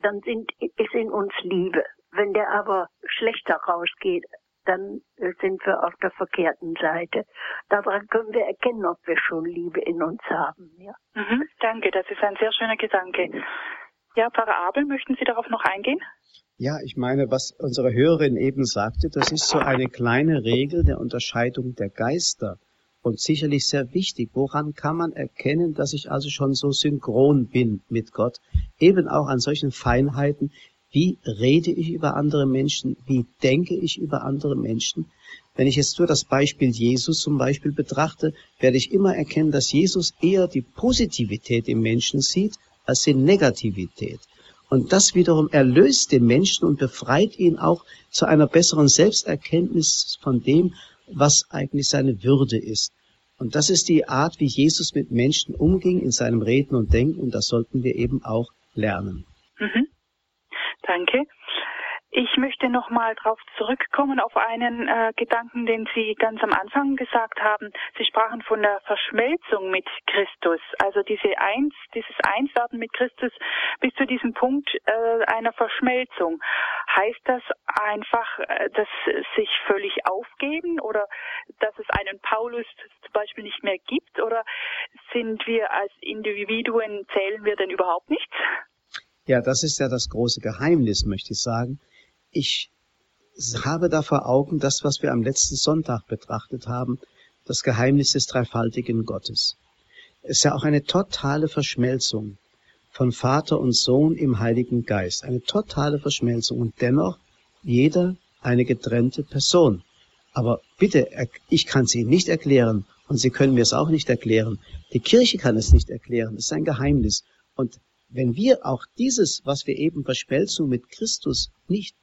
dann sind, ist in uns Liebe. Wenn der aber schlechter rausgeht, dann sind wir auf der verkehrten Seite. Daran können wir erkennen, ob wir schon Liebe in uns haben. Ja. Mhm, danke, das ist ein sehr schöner Gedanke. Ja, Pfarrer Abel, möchten Sie darauf noch eingehen? Ja, ich meine, was unsere Hörerin eben sagte, das ist so eine kleine Regel der Unterscheidung der Geister und sicherlich sehr wichtig. Woran kann man erkennen, dass ich also schon so synchron bin mit Gott? Eben auch an solchen Feinheiten. Wie rede ich über andere Menschen? Wie denke ich über andere Menschen? Wenn ich jetzt nur das Beispiel Jesus zum Beispiel betrachte, werde ich immer erkennen, dass Jesus eher die Positivität im Menschen sieht als die Negativität. Und das wiederum erlöst den Menschen und befreit ihn auch zu einer besseren Selbsterkenntnis von dem, was eigentlich seine Würde ist. Und das ist die Art, wie Jesus mit Menschen umging in seinem Reden und Denken, und das sollten wir eben auch lernen. Mhm. Danke. Ich möchte nochmal darauf zurückkommen, auf einen äh, Gedanken, den Sie ganz am Anfang gesagt haben. Sie sprachen von der Verschmelzung mit Christus, also diese Eins, dieses Einswerden mit Christus bis zu diesem Punkt äh, einer Verschmelzung. Heißt das einfach, äh, dass sich völlig aufgeben oder dass es einen Paulus zum Beispiel nicht mehr gibt oder sind wir als Individuen, zählen wir denn überhaupt nichts? Ja, das ist ja das große Geheimnis, möchte ich sagen ich habe da vor Augen das, was wir am letzten Sonntag betrachtet haben, das Geheimnis des dreifaltigen Gottes. Es ist ja auch eine totale Verschmelzung von Vater und Sohn im Heiligen Geist. Eine totale Verschmelzung und dennoch jeder eine getrennte Person. Aber bitte, ich kann sie nicht erklären und Sie können mir es auch nicht erklären. Die Kirche kann es nicht erklären. Es ist ein Geheimnis. Und wenn wir auch dieses, was wir eben Verschmelzung mit Christus nicht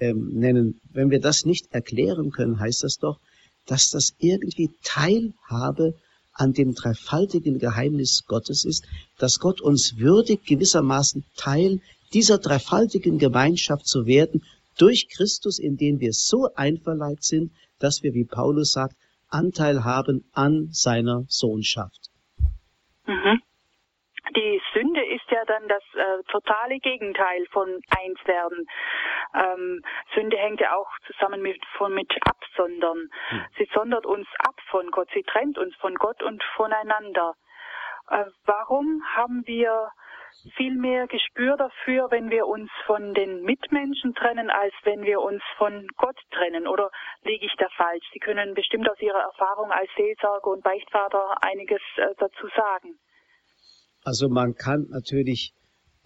ähm, nennen, wenn wir das nicht erklären können, heißt das doch, dass das irgendwie Teilhabe an dem dreifaltigen Geheimnis Gottes ist, dass Gott uns würdigt, gewissermaßen Teil dieser dreifaltigen Gemeinschaft zu werden, durch Christus, in den wir so einverleibt sind, dass wir, wie Paulus sagt, Anteil haben an seiner Sohnschaft. Mhm die Sünde ist ja dann das äh, totale Gegenteil von Einswerden. Ähm, Sünde hängt ja auch zusammen mit, von, mit Absondern. Hm. Sie sondert uns ab von Gott, sie trennt uns von Gott und voneinander. Äh, warum haben wir viel mehr Gespür dafür, wenn wir uns von den Mitmenschen trennen, als wenn wir uns von Gott trennen? Oder liege ich da falsch? Sie können bestimmt aus Ihrer Erfahrung als Seelsorger und Beichtvater einiges äh, dazu sagen. Also man kann natürlich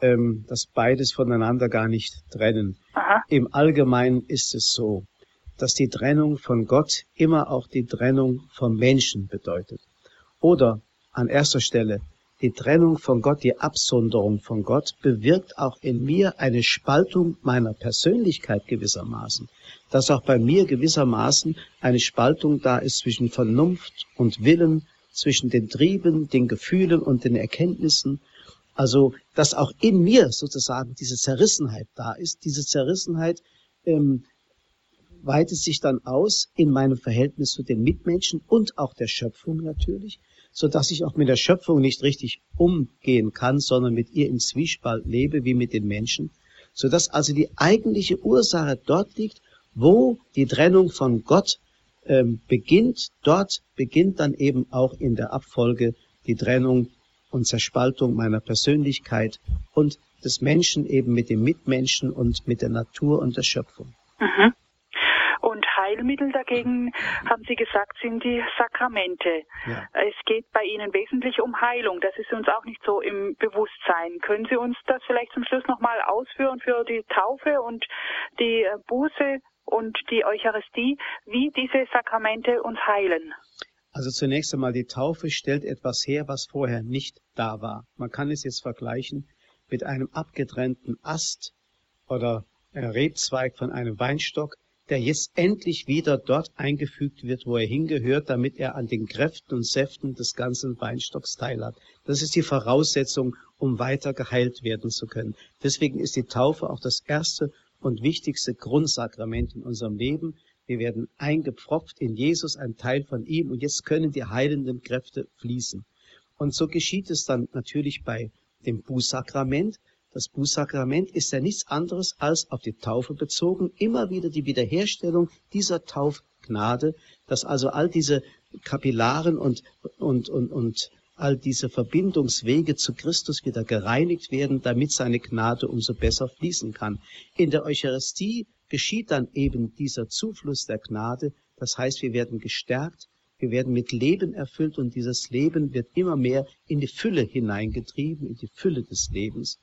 ähm, das beides voneinander gar nicht trennen. Aha. Im Allgemeinen ist es so, dass die Trennung von Gott immer auch die Trennung vom Menschen bedeutet. Oder an erster Stelle, die Trennung von Gott, die Absonderung von Gott bewirkt auch in mir eine Spaltung meiner Persönlichkeit gewissermaßen. Dass auch bei mir gewissermaßen eine Spaltung da ist zwischen Vernunft und Willen, zwischen den Trieben, den Gefühlen und den Erkenntnissen. Also, dass auch in mir sozusagen diese Zerrissenheit da ist. Diese Zerrissenheit ähm, weitet sich dann aus in meinem Verhältnis zu den Mitmenschen und auch der Schöpfung natürlich, so dass ich auch mit der Schöpfung nicht richtig umgehen kann, sondern mit ihr im Zwiespalt lebe wie mit den Menschen, so dass also die eigentliche Ursache dort liegt, wo die Trennung von Gott ähm, beginnt, dort beginnt dann eben auch in der Abfolge die Trennung und Zerspaltung meiner Persönlichkeit und des Menschen eben mit dem Mitmenschen und mit der Natur und der Schöpfung. Mhm. Und Heilmittel dagegen, haben Sie gesagt, sind die Sakramente. Ja. Es geht bei Ihnen wesentlich um Heilung. Das ist uns auch nicht so im Bewusstsein. Können Sie uns das vielleicht zum Schluss nochmal ausführen für die Taufe und die äh, Buße und die Eucharistie, wie diese Sakramente uns heilen? Also zunächst einmal, die Taufe stellt etwas her, was vorher nicht da war. Man kann es jetzt vergleichen mit einem abgetrennten Ast oder Rebzweig von einem Weinstock, der jetzt endlich wieder dort eingefügt wird, wo er hingehört, damit er an den Kräften und Säften des ganzen Weinstocks teilhat. Das ist die Voraussetzung, um weiter geheilt werden zu können. Deswegen ist die Taufe auch das erste und wichtigste Grundsakrament in unserem Leben. Wir werden eingepfropft in Jesus, ein Teil von ihm, und jetzt können die heilenden Kräfte fließen. Und so geschieht es dann natürlich bei dem Bußsakrament. Das Bußsakrament ist ja nichts anderes als auf die Taufe bezogen, immer wieder die Wiederherstellung dieser Taufgnade, dass also all diese Kapillaren und, und, und, und all diese Verbindungswege zu Christus wieder gereinigt werden, damit seine Gnade umso besser fließen kann. In der Eucharistie geschieht dann eben dieser Zufluss der Gnade. Das heißt, wir werden gestärkt, wir werden mit Leben erfüllt und dieses Leben wird immer mehr in die Fülle hineingetrieben, in die Fülle des Lebens.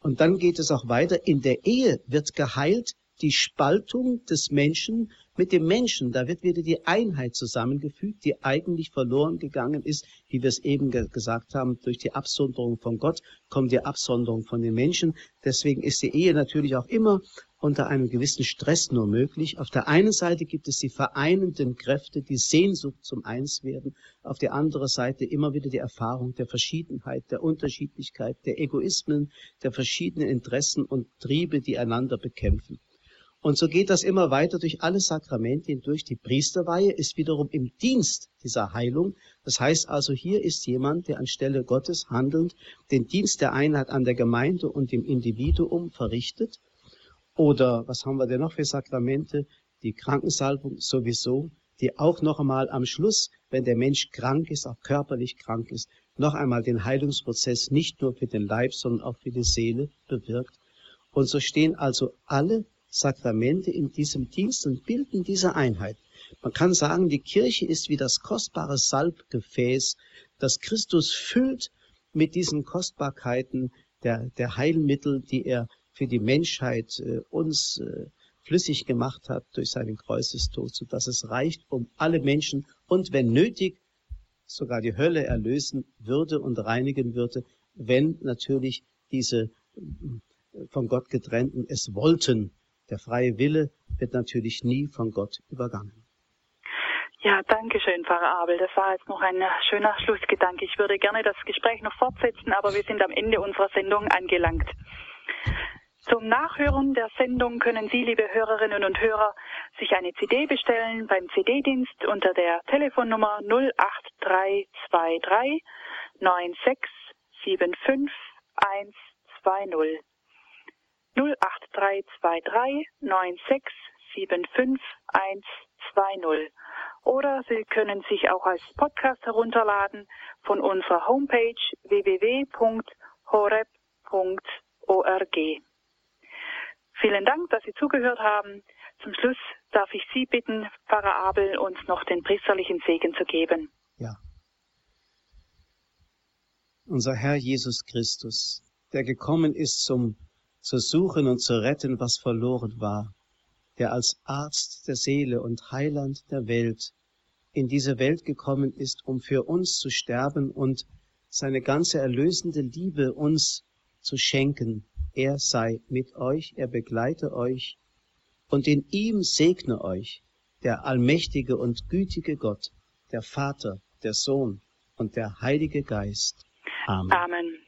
Und dann geht es auch weiter. In der Ehe wird geheilt die Spaltung des Menschen mit dem Menschen. Da wird wieder die Einheit zusammengefügt, die eigentlich verloren gegangen ist, wie wir es eben ge gesagt haben, durch die Absonderung von Gott kommt die Absonderung von den Menschen. Deswegen ist die Ehe natürlich auch immer unter einem gewissen Stress nur möglich. Auf der einen Seite gibt es die vereinenden Kräfte, die Sehnsucht zum Einswerden. Auf der anderen Seite immer wieder die Erfahrung der Verschiedenheit, der Unterschiedlichkeit, der Egoismen, der verschiedenen Interessen und Triebe, die einander bekämpfen. Und so geht das immer weiter durch alle Sakramente hindurch. Die Priesterweihe ist wiederum im Dienst dieser Heilung. Das heißt also, hier ist jemand, der anstelle Gottes handelnd den Dienst der Einheit an der Gemeinde und dem Individuum verrichtet. Oder was haben wir denn noch für Sakramente? Die Krankensalbung sowieso, die auch noch einmal am Schluss, wenn der Mensch krank ist, auch körperlich krank ist, noch einmal den Heilungsprozess nicht nur für den Leib, sondern auch für die Seele bewirkt. Und so stehen also alle Sakramente in diesem Dienst und bilden diese Einheit. Man kann sagen, die Kirche ist wie das kostbare Salbgefäß, das Christus füllt mit diesen Kostbarkeiten der, der Heilmittel, die er für die Menschheit äh, uns äh, flüssig gemacht hat durch seinen Kreuzestod, so dass es reicht, um alle Menschen und wenn nötig sogar die Hölle erlösen würde und reinigen würde, wenn natürlich diese äh, von Gott getrennten es wollten der freie Wille wird natürlich nie von Gott übergangen. Ja, danke schön, Pfarrer Abel. Das war jetzt noch ein schöner Schlussgedanke. Ich würde gerne das Gespräch noch fortsetzen, aber wir sind am Ende unserer Sendung angelangt. Zum Nachhören der Sendung können Sie, liebe Hörerinnen und Hörer, sich eine CD bestellen beim CD-Dienst unter der Telefonnummer 08323 9675 120. 08323 9675 120. Oder Sie können sich auch als Podcast herunterladen von unserer Homepage www.horeb.org. Vielen Dank, dass Sie zugehört haben. Zum Schluss darf ich Sie bitten, Pfarrer Abel, uns noch den priesterlichen Segen zu geben. Ja. Unser Herr Jesus Christus, der gekommen ist zum zu suchen und zu retten, was verloren war, der als Arzt der Seele und Heiland der Welt in diese Welt gekommen ist, um für uns zu sterben und seine ganze erlösende Liebe uns zu schenken. Er sei mit euch, er begleite euch und in ihm segne euch der allmächtige und gütige Gott, der Vater, der Sohn und der Heilige Geist. Amen. Amen.